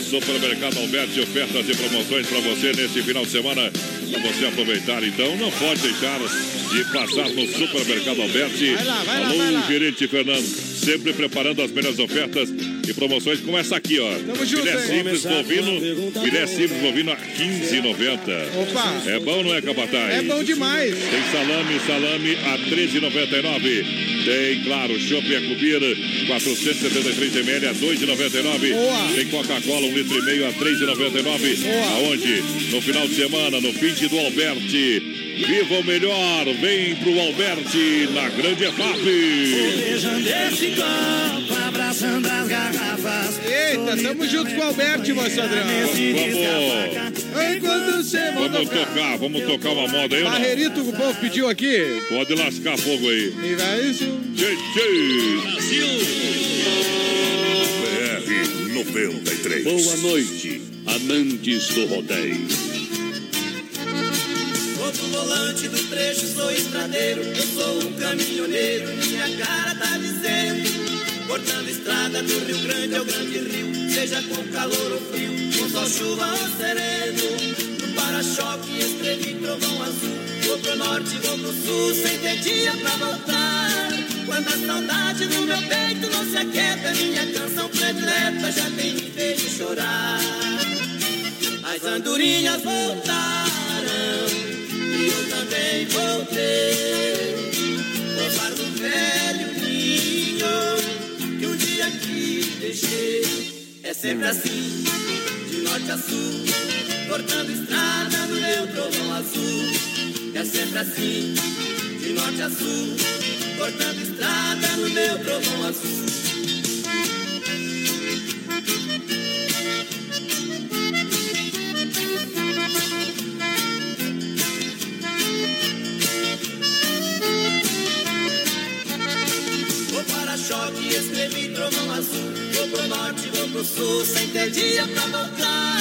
Supermercado Alberti, ofertas e promoções para você nesse final de semana. Para você aproveitar, então, não pode deixar de passar no Supermercado Alberti. Vai lá, vai lá, Alô, vai lá. gerente Fernando, sempre preparando as melhores ofertas E promoções como essa aqui, ó. Tamo junto, Filé simples bovino, filé simples bovino a 15,90. Opa! É bom, não é, Capataz? É bom demais. Tem salame, salame a 13,99. Tem, claro, chopp a Cubir, 473 ml a 2,99. Boa. Tem Coca-Cola, 1 litro e meio a 3,99. Aonde? No final de semana, no fim do Alberti. Viva o melhor, vem pro Alberti na Grande EFAP. Copo, abraçando as garrafas. Eita, tamo junto com o Alberto, voz padrão. Vamos, Enquanto você vamos tocar, vamos tocar uma moda aí? Barreirito, o povo pediu aqui. Pode lascar fogo aí. E vai isso. Tchê, tchê. BR 93. Boa noite, amantes do rodeio. Do volante do trecho, sou estradeiro. Eu sou um caminhoneiro, minha cara tá dizendo. Cortando estrada do Rio Grande ao Grande Rio, seja com calor ou frio, com sol, chuva ou sereno. No para-choque, escrevi trovão azul. Vou pro norte, vou pro sul, sem ter dia pra voltar. Quando a saudade no meu peito não se aquieta, minha canção predileta já tem me feito chorar. As andorinhas voltaram e eu também voltei. Roubar do velho ninho que um dia aqui deixei. É sempre assim, de norte a sul, cortando estrada no meu trovão azul. É sempre assim, de norte a sul, cortando estrada no meu trovão azul. Vou choque, escrevi trovão azul. Vou pro norte, vou pro sul, sem ter dia pra voltar.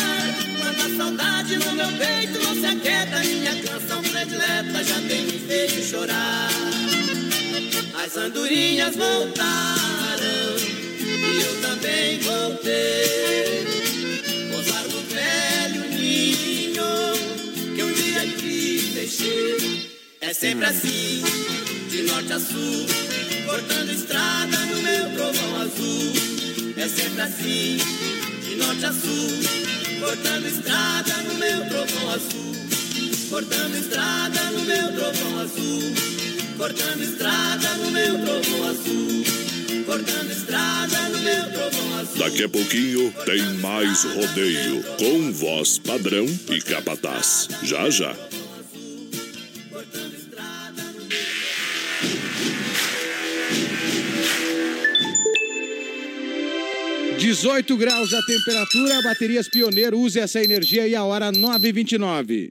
Quando a saudade no meu peito não se aquieta, minha canção predileta já tem me feito chorar. As andorinhas voltaram e eu também voltei. Pousar no velho ninho que um dia aqui deixei. É sempre assim, de norte a sul, cortando estrada no meu trovão azul. É sempre assim, de norte a sul, cortando estrada no meu trovão azul. Cortando estrada no meu trovão azul. Cortando estrada no meu trovão azul. Cortando estrada no meu trovão azul. Daqui a pouquinho tem mais rodeio com voz padrão e capataz. Já já. 18 graus a temperatura, baterias Pioneiro, use essa energia e a hora 9h29.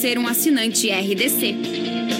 ser um assinante RDC.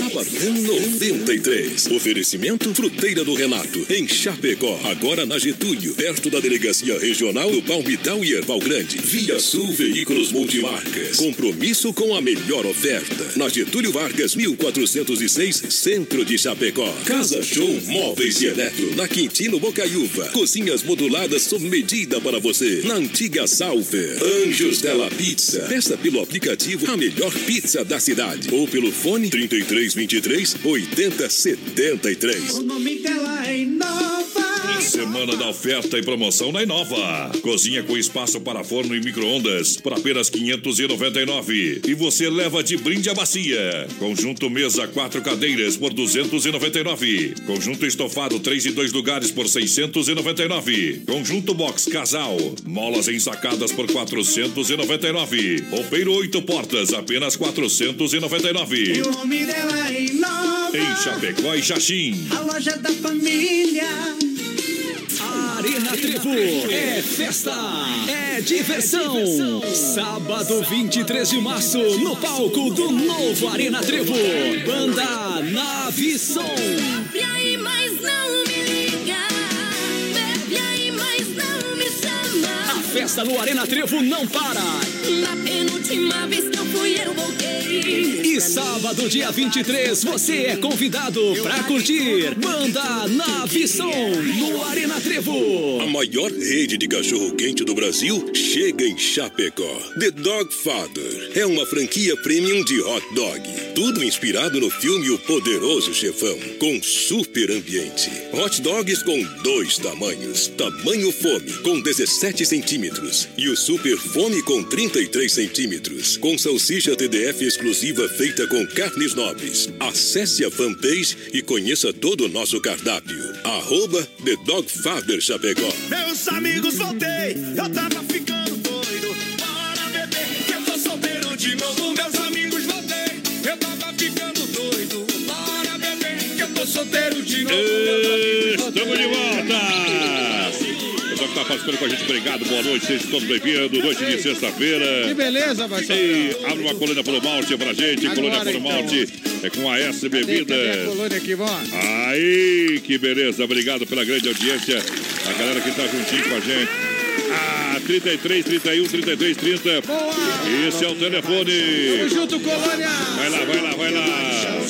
Sabadão 93. Oferecimento Fruteira do Renato, em Chapecó. Agora na Getúlio, perto da Delegacia Regional do Palmital e Erval Grande. Via Sul Veículos Multimarcas. Compromisso com a melhor oferta. Na Getúlio Vargas, 1406, Centro de Chapecó. Casa Show Móveis e Eletro. Na Quintino Bocaiúva. Cozinhas moduladas sob medida para você. Na antiga Salver. Anjos Della Pizza. Peça pelo aplicativo a melhor pizza da cidade. Ou pelo fone 3323 8073. O nome dela é Inova. Semana da oferta e promoção na Inova. Cozinha com espaço para forno e micro-ondas por apenas 599. E você leva de brinde a bacia. Conjunto mesa quatro cadeiras por 299. Conjunto estofado três e dois lugares por 699. Conjunto box casal. Molas ensacadas por 499. Roupeiro oito portas apenas 499. E o nome dela é Inova. Em Chapecó e Xaxim. A loja da família. Arena Trevo é festa, é diversão. Sábado 23 de março, no palco do novo Arena Trevo. Banda Nave Som. Festa no Arena Trevo não para. Na penúltima vez que eu fui, eu voltei. E sábado, dia 23, você é convidado pra curtir Banda Nave Som no Arena Trevo. A maior rede de cachorro-quente do Brasil chega em Chapecó. The Dog Father é uma franquia premium de hot dog. Tudo inspirado no filme O Poderoso Chefão, com super ambiente. Hot dogs com dois tamanhos. Tamanho fome, com 17 centímetros. E o super fome com 33 centímetros. Com salsicha TDF exclusiva feita com carnes nobres. Acesse a fanpage e conheça todo o nosso cardápio. Arroba The Dog Father Chapecó. Meus amigos, voltei. Eu tava ficando doido. Bora beber, que eu tô solteiro de novo. Meus amigos, voltei. Eu tava ficando doido. Bora beber, que eu tô solteiro de novo. Estamos de volta! Pessoal que tá participando com a gente, obrigado, boa noite, sejam todos bem-vindos. Noite de Que sexta-feira. beleza, vai E abre uma colônia pelo malte pra gente, Agora, colônia pelo então. malte. É com a S Cadê, cadê a colônia aqui, vamos? Aí, que beleza, obrigado pela grande audiência. A galera que tá juntinho com a gente. Ah, 33, 31, 33, 30. Esse é o telefone. Tamo junto, colônia! Vai lá, vai lá, vai lá.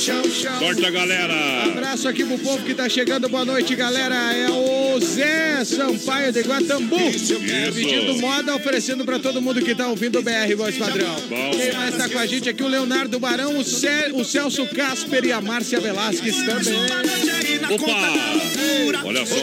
Sorte a galera. Abraço aqui pro povo que tá chegando. Boa noite, galera. É o Zé Sampaio de Guatambu. É, pedindo moda, oferecendo pra todo mundo que tá ouvindo o BR Voz Padrão. Bom. Quem mais tá com a gente aqui? O Leonardo Barão, o, Cé- o Celso Casper e a Márcia Velasquez também. Opa! Olha só.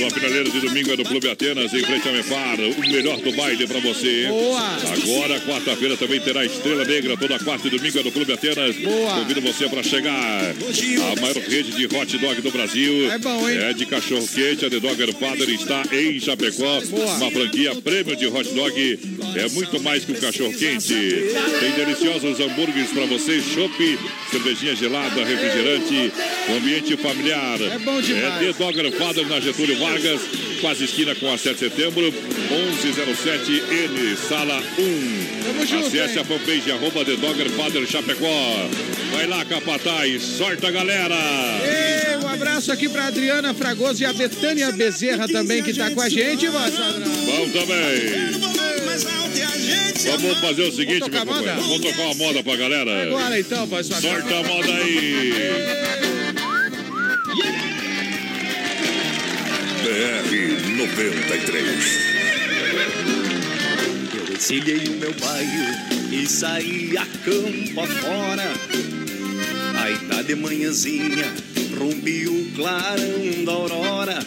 Sua finaleira de domingo é do Clube Atenas, em frente ao Mefar. O melhor do baile pra você. Boa! Agora, quarta-feira, também terá Estrela Negra. Toda quarta e domingo é do Clube Atenas. Boa! Convido você pra chegar. A maior rede de hot dog do Brasil. É bom, hein? É de cachorro quente. A The Dogger Father está em Chapecó. Boa. Uma franquia prêmio de hot dog. É muito mais que um cachorro quente. Tem deliciosos hambúrgueres pra você. Chopp, cervejinha gelada, refrigerante. Ambiente familiar. É bom demais. É The Dogger Father na Getúlio Vargas. Quase esquina com a 7 de setembro. 1107N, sala 1. Tamo junto, Acesse hein? a fanpage arroba The Dogger Father Chapecó. Vai lá, Capataz. Sorte a galera. Ei, um abraço aqui pra Adriana Fragoso e a Betânia Bezerra também, que tá com a gente, Voz Padrão. Bom também. Vamos fazer o seguinte, meu companheiro. Vamos tocar uma moda pra galera. Agora então, Padrão. Sorte a moda aí. BR 93. Eu encilhei o meu bairro e saí a campo afora. Aí tá de manhãzinha, rompi o clarão da aurora.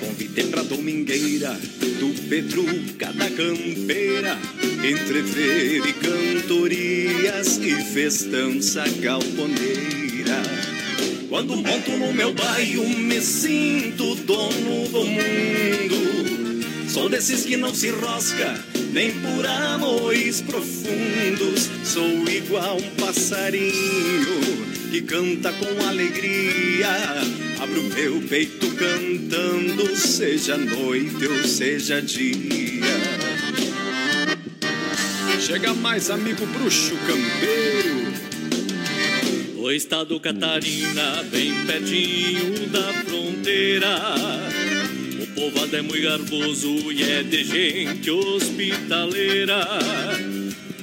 Convidei pra domingueira do Petruca da Campeira, entre feira e cantorias e festança galponeira. Quando monto no meu bairro, me sinto dono do mundo. Sou desses que não se rosca, nem por amores profundos. Sou igual um passarinho que canta com alegria. Abro meu peito cantando, seja noite ou seja dia. Chega mais, amigo bruxo campeiro. No estado Catarina, bem pertinho da fronteira. O povoado é muito garboso e é de gente hospitaleira.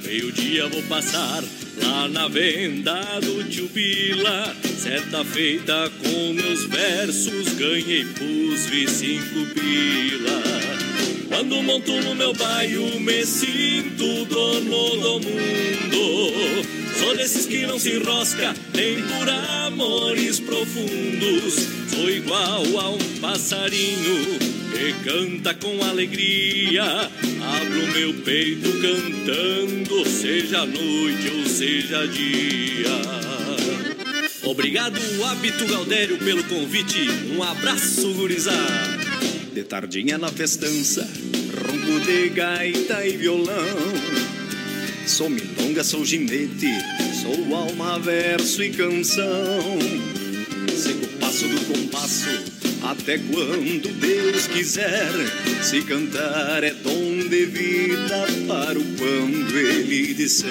Meio-dia vou passar lá na venda do tio Bila. Certa feita com meus versos ganhei pus vi cinco pila. Quando monto no meu bairro me sinto dono do mundo. Sou desses que não se enrosca nem por amores profundos. Sou igual a um passarinho que canta com alegria. Abro meu peito cantando, seja noite ou seja dia. Obrigado, Hábito Galdério, pelo convite. Um abraço, gurizada. De tardinha na festança, ronco de gaita e violão. Sou milonga, sou ginete, sou alma, verso e canção. Sigo o passo do compasso, até quando Deus quiser. Se cantar é dom de vida para o quando Ele disser.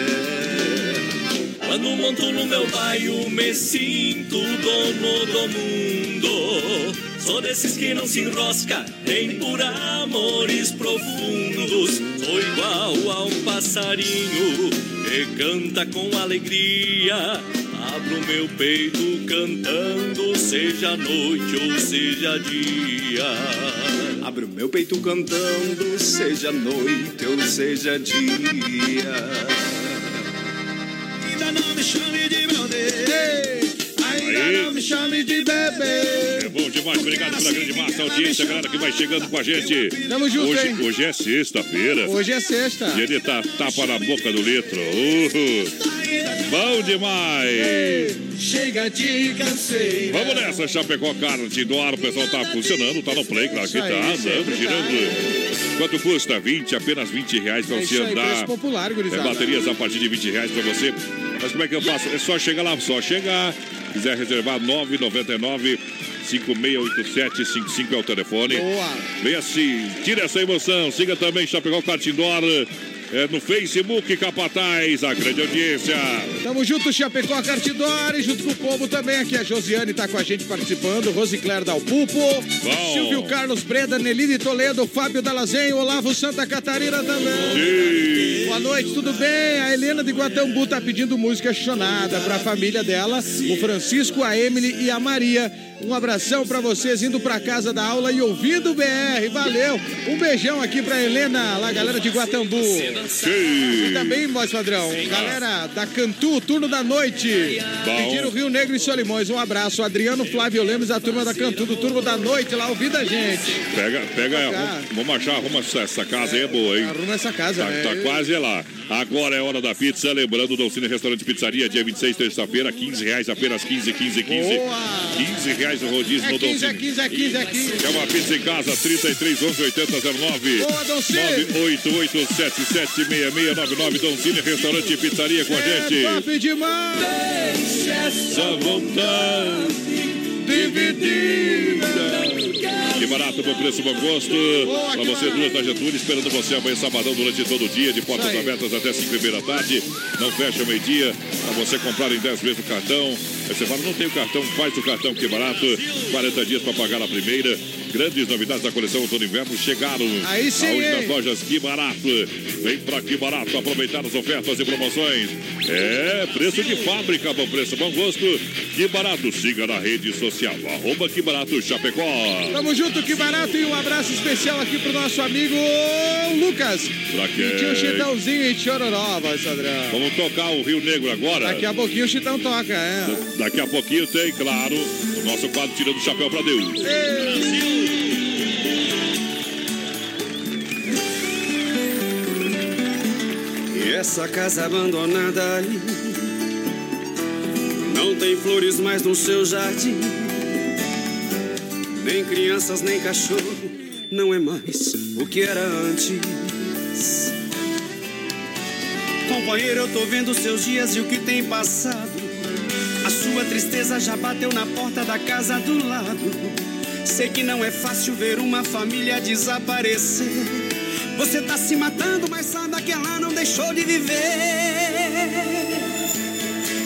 Quando monto no meu bairro, me sinto dono do mundo. Sou desses que não se enrosca, nem por amores profundos. Sou igual a um passarinho que canta com alegria. Abro meu peito cantando, seja noite ou seja dia. Abro meu peito cantando, seja noite ou seja dia. Ainda não me chame de meu Deus. Não me chame de bebê. É bom demais, obrigado pela grande massa audiência, galera que vai chegando com a gente. Tamo junto, hoje, hein? hoje é sexta-feira. Hoje é sexta. E ele tá tapa na boca do litro. Uh, bom demais! Chega de cansei. Vamos nessa, Chapecó Kart do ar. O pessoal tá funcionando, tá no play, claro que tá. Andando, girando. Quanto custa? 20, apenas 20 reais pra É você andar. popular, É, baterias a partir de 20 reais pra você. Mas como é que eu faço? É só chegar lá, só chegar. Quiser reservar 999 568755 é o telefone. Boa. Vem assim, tira essa emoção. Siga também Chapecó Kart Indoor. É, no Facebook Capataz, a grande audiência. Tamo junto, Chapecó Cartidore, junto com o povo também aqui. A Josiane tá com a gente participando, Rosicler Dalpupo, Silvio Carlos Breda, Nelide Toledo, Fábio Dalazenho, Olavo Santa Catarina também. Boa noite, tudo bem? A Helena de Guatambu tá pedindo música chonada pra família dela, o Francisco, a Emily e a Maria. Um abração pra vocês indo pra casa da aula e ouvindo o BR. Valeu. Um beijão aqui pra Helena, lá galera de Guatambu. E também, voz padrão, galera da Cantu, turno da noite. Pediram Rio Negro e Solimões. Um abraço. Adriano Flávio Lemos, a turma da Cantu, do turno da noite, lá ouvindo a gente. Pega, pega, arruma- vamos achar, arruma essa, casa aí, é boa, hein? Arruma essa casa, Tá, né? tá quase lá. Agora é hora da pizza. Lembrando, Dolcine Restaurante Pizzaria, dia 26, terça-feira, 15 reais, apenas 15, 15, 15. Boa. 15 reais o rodízio É no 15, é Dolcine. 15, é 15, é 15. É uma pizza em casa, 33 11 80 09. Boa, Dolcine. 988776699 Dolcine Restaurante e Pizzaria com a gente. É top demais. Essa vontade dividida. Que barato, bom preço, bom gosto. Pra você, duas da Getúlio, esperando você amanhã, sabadão, durante todo o dia, de portas abertas até 5 e meia da tarde. Não fecha meio-dia. Pra você comprar em 10 vezes o cartão. Aí você fala, não tem o cartão, faz o cartão, que barato. 40 dias pra pagar a primeira. Grandes novidades da coleção outono inverno chegaram. Aí sim, Aonde nas lojas Que Barato. Vem pra Que Barato aproveitar as ofertas e promoções. É, preço de fábrica, bom preço, bom gosto. Que Barato. Siga na rede social. Arroba Que Barato Chapecó. Tamo junto, que barato. E um abraço especial aqui pro nosso amigo Lucas. Pra quem? E tio Chitãozinho e Chororó, voz padrão. Vamos tocar o Rio Negro agora. Daqui a pouquinho o Chitão toca, é. Daqui a pouquinho tem, claro, o nosso quadro Tirando o Chapéu pra Deus. E essa casa abandonada ali Não tem flores mais no seu jardim Nem crianças, nem cachorro Não é mais o que era antes. Companheiro, eu tô vendo seus dias e o que tem passado. A sua tristeza já bateu na porta da casa do lado. Sei que não é fácil ver uma família desaparecer. Você tá se matando, mas sabe que ela não deixou de viver.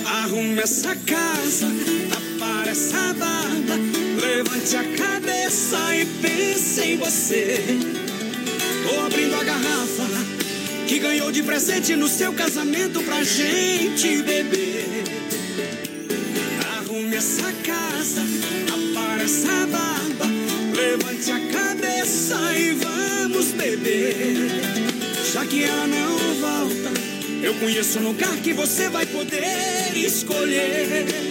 A Arrume essa casa, apare essa barba, levante a cabeça e pense em você. Tô abrindo a garrafa que ganhou de presente no seu casamento pra gente beber. Arrume essa casa, apare essa barba, levante a cabeça e vamos beber. Já que ela não volta, eu conheço um lugar que você vai poder escolher.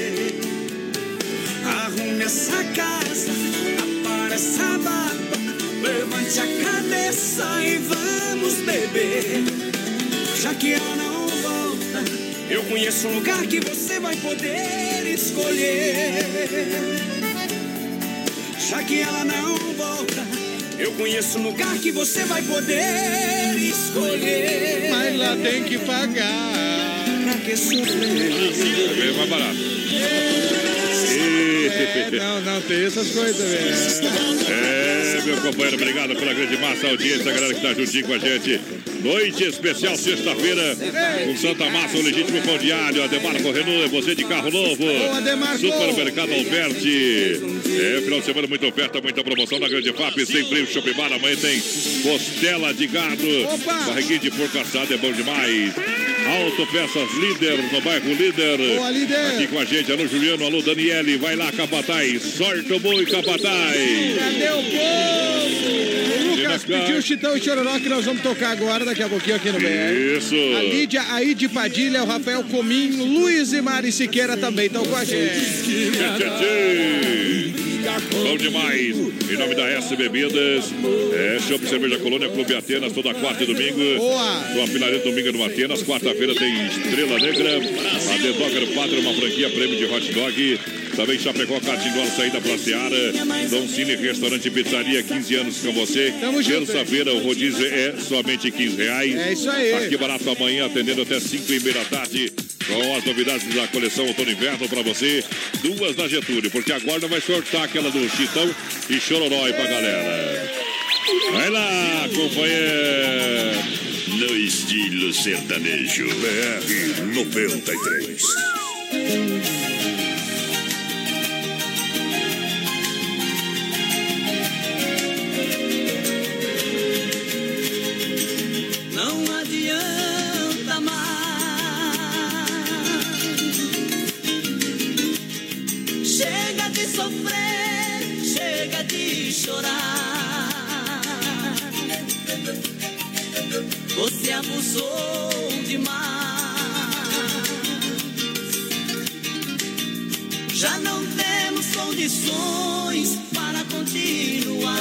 Essa casa, apare essa barba, levante a cabeça e vamos beber. Já que ela não volta, eu conheço um lugar que você vai poder escolher. Já que ela não volta, eu conheço um lugar que você vai poder escolher. Mas lá tem que pagar. Pra que sofrer? É mais barato. É, não, não, tem essas coisas também. É, meu companheiro, obrigado pela grande massa audiência, a galera que tá juntinho com a gente. Noite especial, sexta-feira, com Santa Massa, o legítimo pão alho, Ademarco Renault, é você de carro novo. Supermercado Alberti. É, final de semana, muita oferta, muita promoção na Grande FAP, sem frio, shopping bar, amanhã tem costela de gado, barriguinha de porco assado, é bom demais. Autopeças Líder, no bairro Líder. Boa, Líder. Aqui com a gente, alô Juliano, alô Daniele, vai lá, Capataz, sorte o boi, Capataz. Cadê o povo? O Lucas pediu Chitão e Chororó que nós vamos tocar agora, daqui a pouquinho aqui no BR. Isso. A Lídia, a Ide Padilha, o Rafael Cominho, Luiz e Mari Siqueira também estão com a gente. Tchê, tchê, tchê. Bom demais. Em nome da S Bebidas, é Shopping Cerveja Colônia, Clube Atenas, toda quarta e domingo. Boa. No Afilaria domingo no Atenas. Quarta-feira tem Estrela Negra. A The Dogger Padre, uma franquia prêmio de hot dog. Também Chapecó, Catindó, saída pra Seara. Dom Cine, restaurante e pizzaria, 15 anos com você. Tamo junto, Terça-feira, o rodízio é somente 15 reais. É isso aí. Aqui barato amanhã, atendendo até 5 e meia da tarde. Com as novidades da coleção Outono e Inverno pra você. Duas da Getúlio, porque agora vai sortar aquela do Chitão e Chororó aí pra galera. Vai lá, companheiro. No estilo sertanejo. BR 93. Você abusou demais. Já não temos condições para continuar.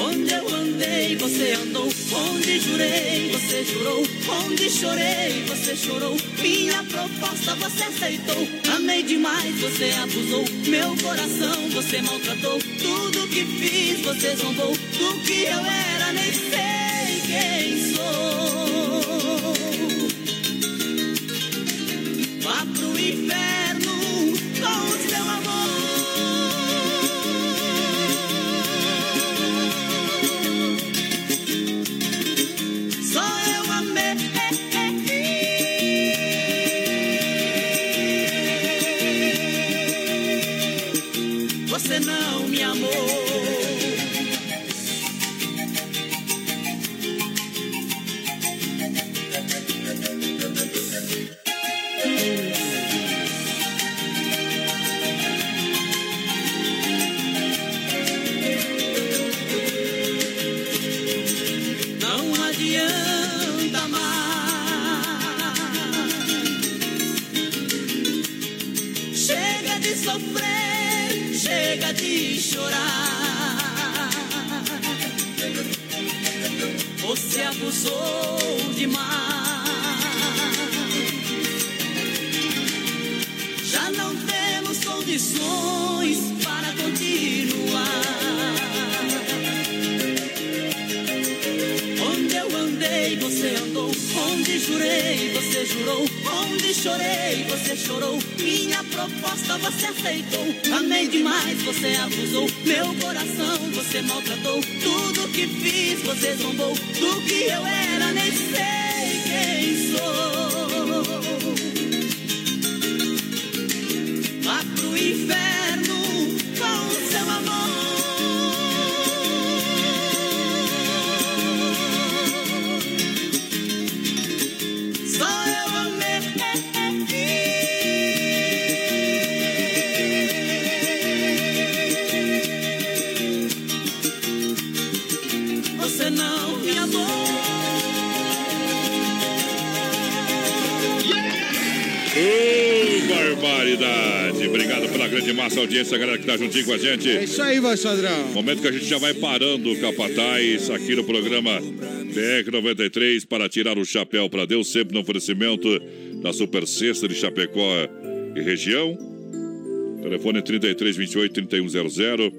Onde eu andei, você andou. Onde jurei, você jurou. Onde chorei, você chorou. Minha proposta você aceitou. Amei demais, você abusou. Meu coração você maltratou. Tudo que fiz, você zombou. Do que eu era, nem sei quem sou. Você chorou. Minha proposta você aceitou. Amei demais, você abusou. Meu coração você maltratou. Tudo que fiz, você zombou. Do que eu era, nem sei quem sou. Vá pro inferno com seu amor. Obrigado pela grande massa audiência, galera que tá juntinho com a gente. É isso aí, vai, Sandrão. Momento que a gente já vai parando o Capataz aqui no programa BR 93 para tirar o chapéu para Deus, sempre no oferecimento da Super Sexta de Chapecó e região. Telefone 3328 3100.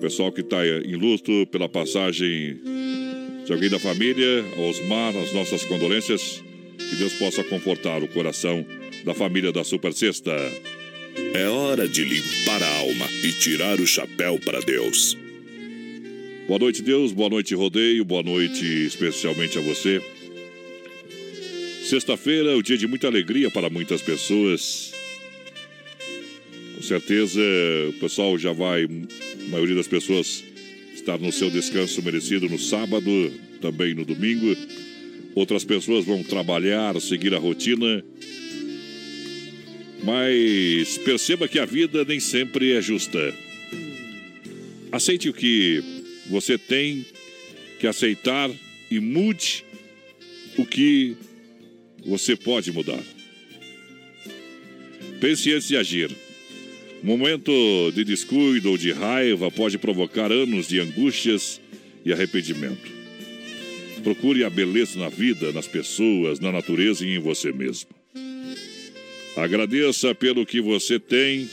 Pessoal que está em luto pela passagem de alguém da família, Osmar, as nossas condolências. Que Deus possa confortar o coração da família da Super Sexta. É hora de limpar a alma e tirar o chapéu para Deus. Boa noite, Deus. Boa noite, Rodeio. Boa noite, especialmente a você. Sexta-feira é o dia de muita alegria para muitas pessoas. Com certeza, o pessoal já vai, a maioria das pessoas, estar no seu descanso merecido no sábado, também no domingo. Outras pessoas vão trabalhar, seguir a rotina. Mas perceba que a vida nem sempre é justa. Aceite o que você tem que aceitar e mude o que você pode mudar. Pense antes de agir. Momento de descuido ou de raiva pode provocar anos de angústias e arrependimento. Procure a beleza na vida, nas pessoas, na natureza e em você mesmo. Agradeça pelo que você tem,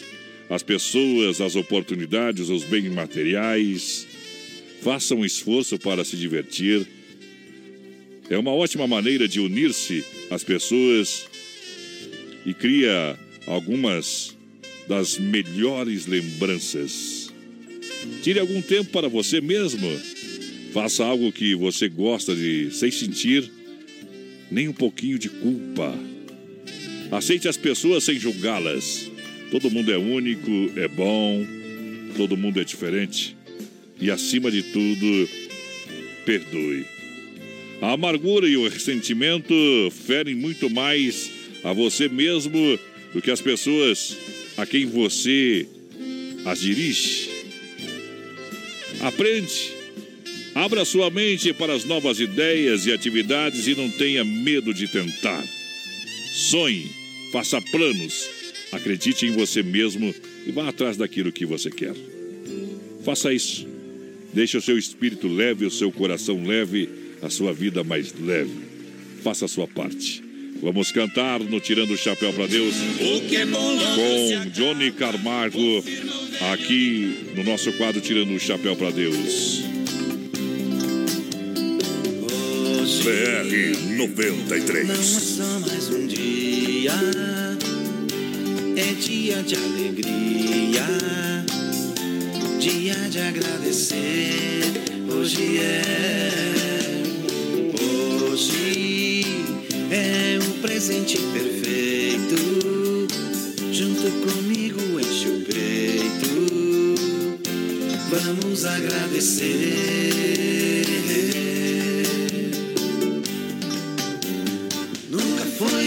as pessoas, as oportunidades, os bens materiais. Faça um esforço para se divertir. É uma ótima maneira de unir-se às pessoas e cria algumas das melhores lembranças. Tire algum tempo para você mesmo. Faça algo que você gosta de, sem sentir nem um pouquinho de culpa. Aceite as pessoas sem julgá-las. Todo mundo é único, é bom, todo mundo é diferente. E acima de tudo, perdoe. A amargura e o ressentimento ferem muito mais a você mesmo do que as pessoas a quem você as dirige. Aprende. Abra sua mente para as novas ideias e atividades e não tenha medo de tentar. Sonhe, faça planos, acredite em você mesmo e vá atrás daquilo que você quer. Faça isso. Deixe o seu espírito leve, o seu coração leve, a sua vida mais leve. Faça a sua parte. Vamos cantar no Tirando o Chapéu para Deus com Johnny Carmargo aqui no nosso quadro Tirando o Chapéu para Deus. BR 93. Não é só mais um dia, é dia de alegria, dia de agradecer. Hoje é, hoje é um presente perfeito. Junto comigo enche o peito, vamos agradecer.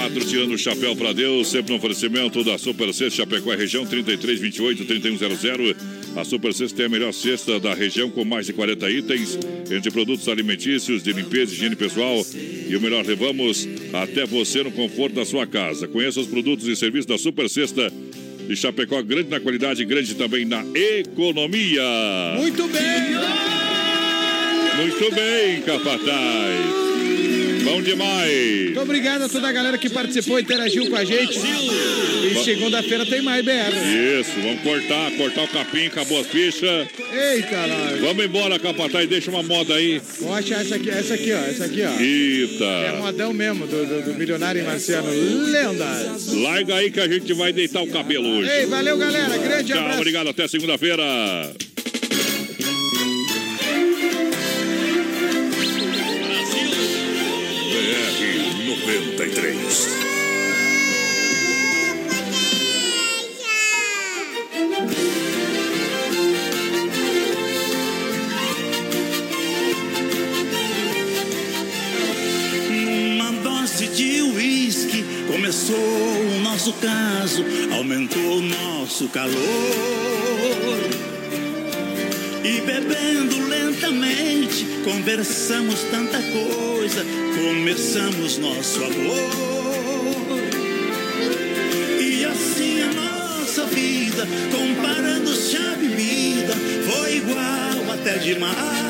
Quadro, tirando o chapéu pra Deus, sempre no oferecimento da Super Sexta Chapecó região 3328 3100. A Super Sexta tem a melhor cesta da região com mais de 40 itens, entre produtos alimentícios, de limpeza e higiene pessoal. E o melhor, levamos até você no conforto da sua casa. Conheça os produtos e serviços da Super Sexta de Chapecó, grande na qualidade, grande também na economia. Muito bem! Muito bem, Capataz. Bom demais. Muito obrigado a toda a galera que participou, interagiu com a gente. E segunda-feira tem mais BR. Isso, vamos cortar, cortar o capim, acabou as fichas. Eita, nós. Vamos embora, Capataz, deixa uma moda aí. Vou achar essa aqui, essa aqui, ó. Essa aqui, ó. É Eita. modão mesmo, do, do, do milionário Marciano. Lendas. Larga aí que a gente vai deitar o cabelo hoje. Ei, valeu, galera. Grande Tchau, abraço. obrigado, até segunda-feira. BR 93. Numa dose de uísque começou o nosso caso, aumentou o nosso calor. E bebendo lentamente, conversamos tanta coisa, começamos nosso amor. Vida, comparando-se à bebida, foi igual até demais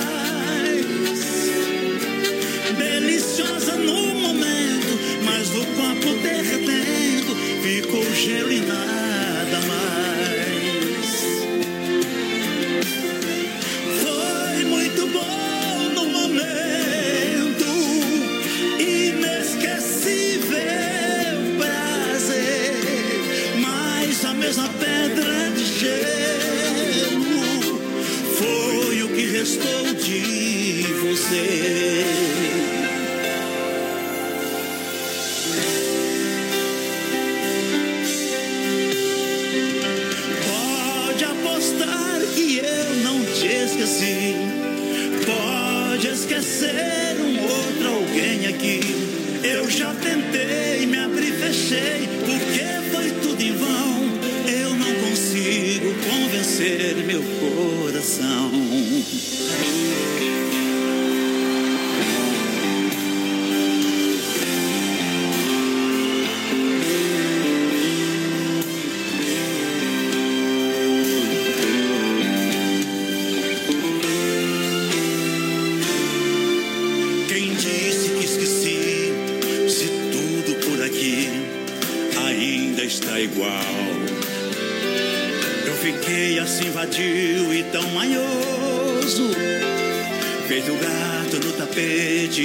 deliciosa no momento, mas no copo derretendo ficou gelo e nada mais.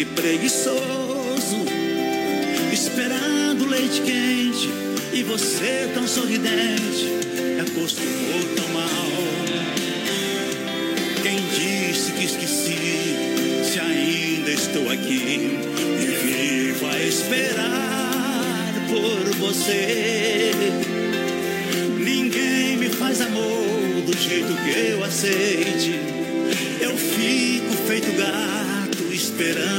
preguiçoso, esperando leite quente, e você tão sorridente, é me acostumou tão mal. Quem disse que esqueci, se ainda estou aqui, e vivo a esperar por você. Ninguém me faz amor do jeito que eu aceite. Eu fico feito gato esperando